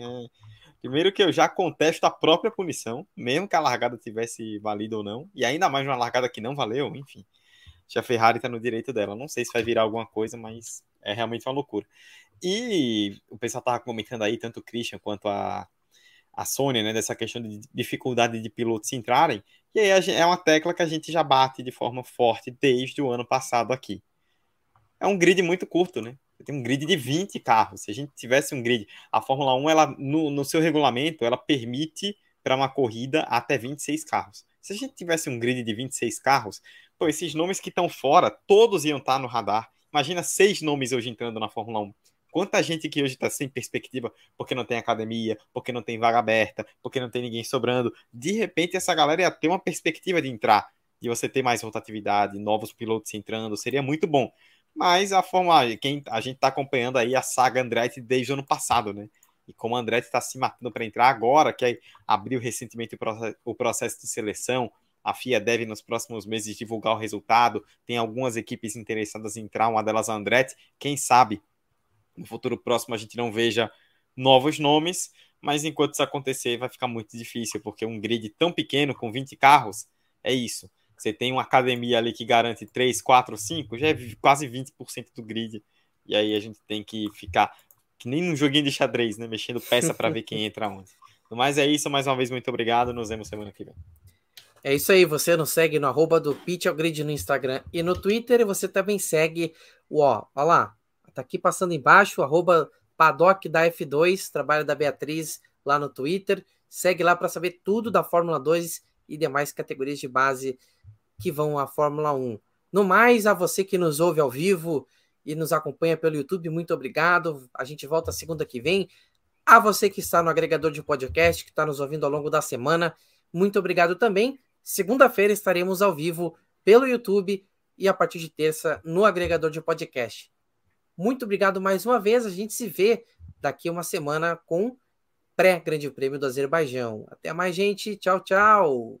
Primeiro que eu já contesto a própria punição, mesmo que a largada tivesse valido ou não, e ainda mais uma largada que não valeu, enfim. Já a Ferrari tá no direito dela. Não sei se vai virar alguma coisa, mas é realmente uma loucura. E o pessoal tava comentando aí, tanto o Christian quanto a, a Sônia, né, dessa questão de dificuldade de pilotos entrarem, e aí é uma tecla que a gente já bate de forma forte desde o ano passado aqui. É um grid muito curto, né? Tem um grid de 20 carros. Se a gente tivesse um grid, a Fórmula 1, ela, no, no seu regulamento, ela permite para uma corrida até 26 carros. Se a gente tivesse um grid de 26 carros, pô, esses nomes que estão fora, todos iam estar tá no radar. Imagina seis nomes hoje entrando na Fórmula 1. Quanta gente que hoje está sem perspectiva porque não tem academia, porque não tem vaga aberta, porque não tem ninguém sobrando. De repente, essa galera ia ter uma perspectiva de entrar, de você ter mais rotatividade, novos pilotos entrando, seria muito bom. Mas a forma, quem a gente está acompanhando aí a saga Andretti desde o ano passado, né? E como a Andretti está se matando para entrar agora, que abriu recentemente o processo de seleção, a FIA deve nos próximos meses divulgar o resultado. Tem algumas equipes interessadas em entrar, uma delas a Andretti. Quem sabe no futuro próximo a gente não veja novos nomes, mas enquanto isso acontecer vai ficar muito difícil, porque um grid tão pequeno com 20 carros é isso. Você tem uma academia ali que garante 3, 4, 5, já é quase 20% do grid. E aí a gente tem que ficar que nem num joguinho de xadrez, né? Mexendo peça para ver quem entra onde. Mas é isso, mais uma vez, muito obrigado. Nos vemos semana que vem. É isso aí, você nos segue no arroba do Pitch ao Grid no Instagram e no Twitter, e você também segue o, ó, ó lá, tá aqui passando embaixo, arroba Paddock da F2, trabalho da Beatriz lá no Twitter. Segue lá para saber tudo da Fórmula 2 e demais categorias de base que vão à Fórmula 1. No mais, a você que nos ouve ao vivo e nos acompanha pelo YouTube, muito obrigado. A gente volta segunda que vem. A você que está no agregador de podcast, que está nos ouvindo ao longo da semana, muito obrigado também. Segunda-feira estaremos ao vivo pelo YouTube e a partir de terça no agregador de podcast. Muito obrigado mais uma vez. A gente se vê daqui uma semana com pré-Grande Prêmio do Azerbaijão. Até mais, gente. Tchau, tchau.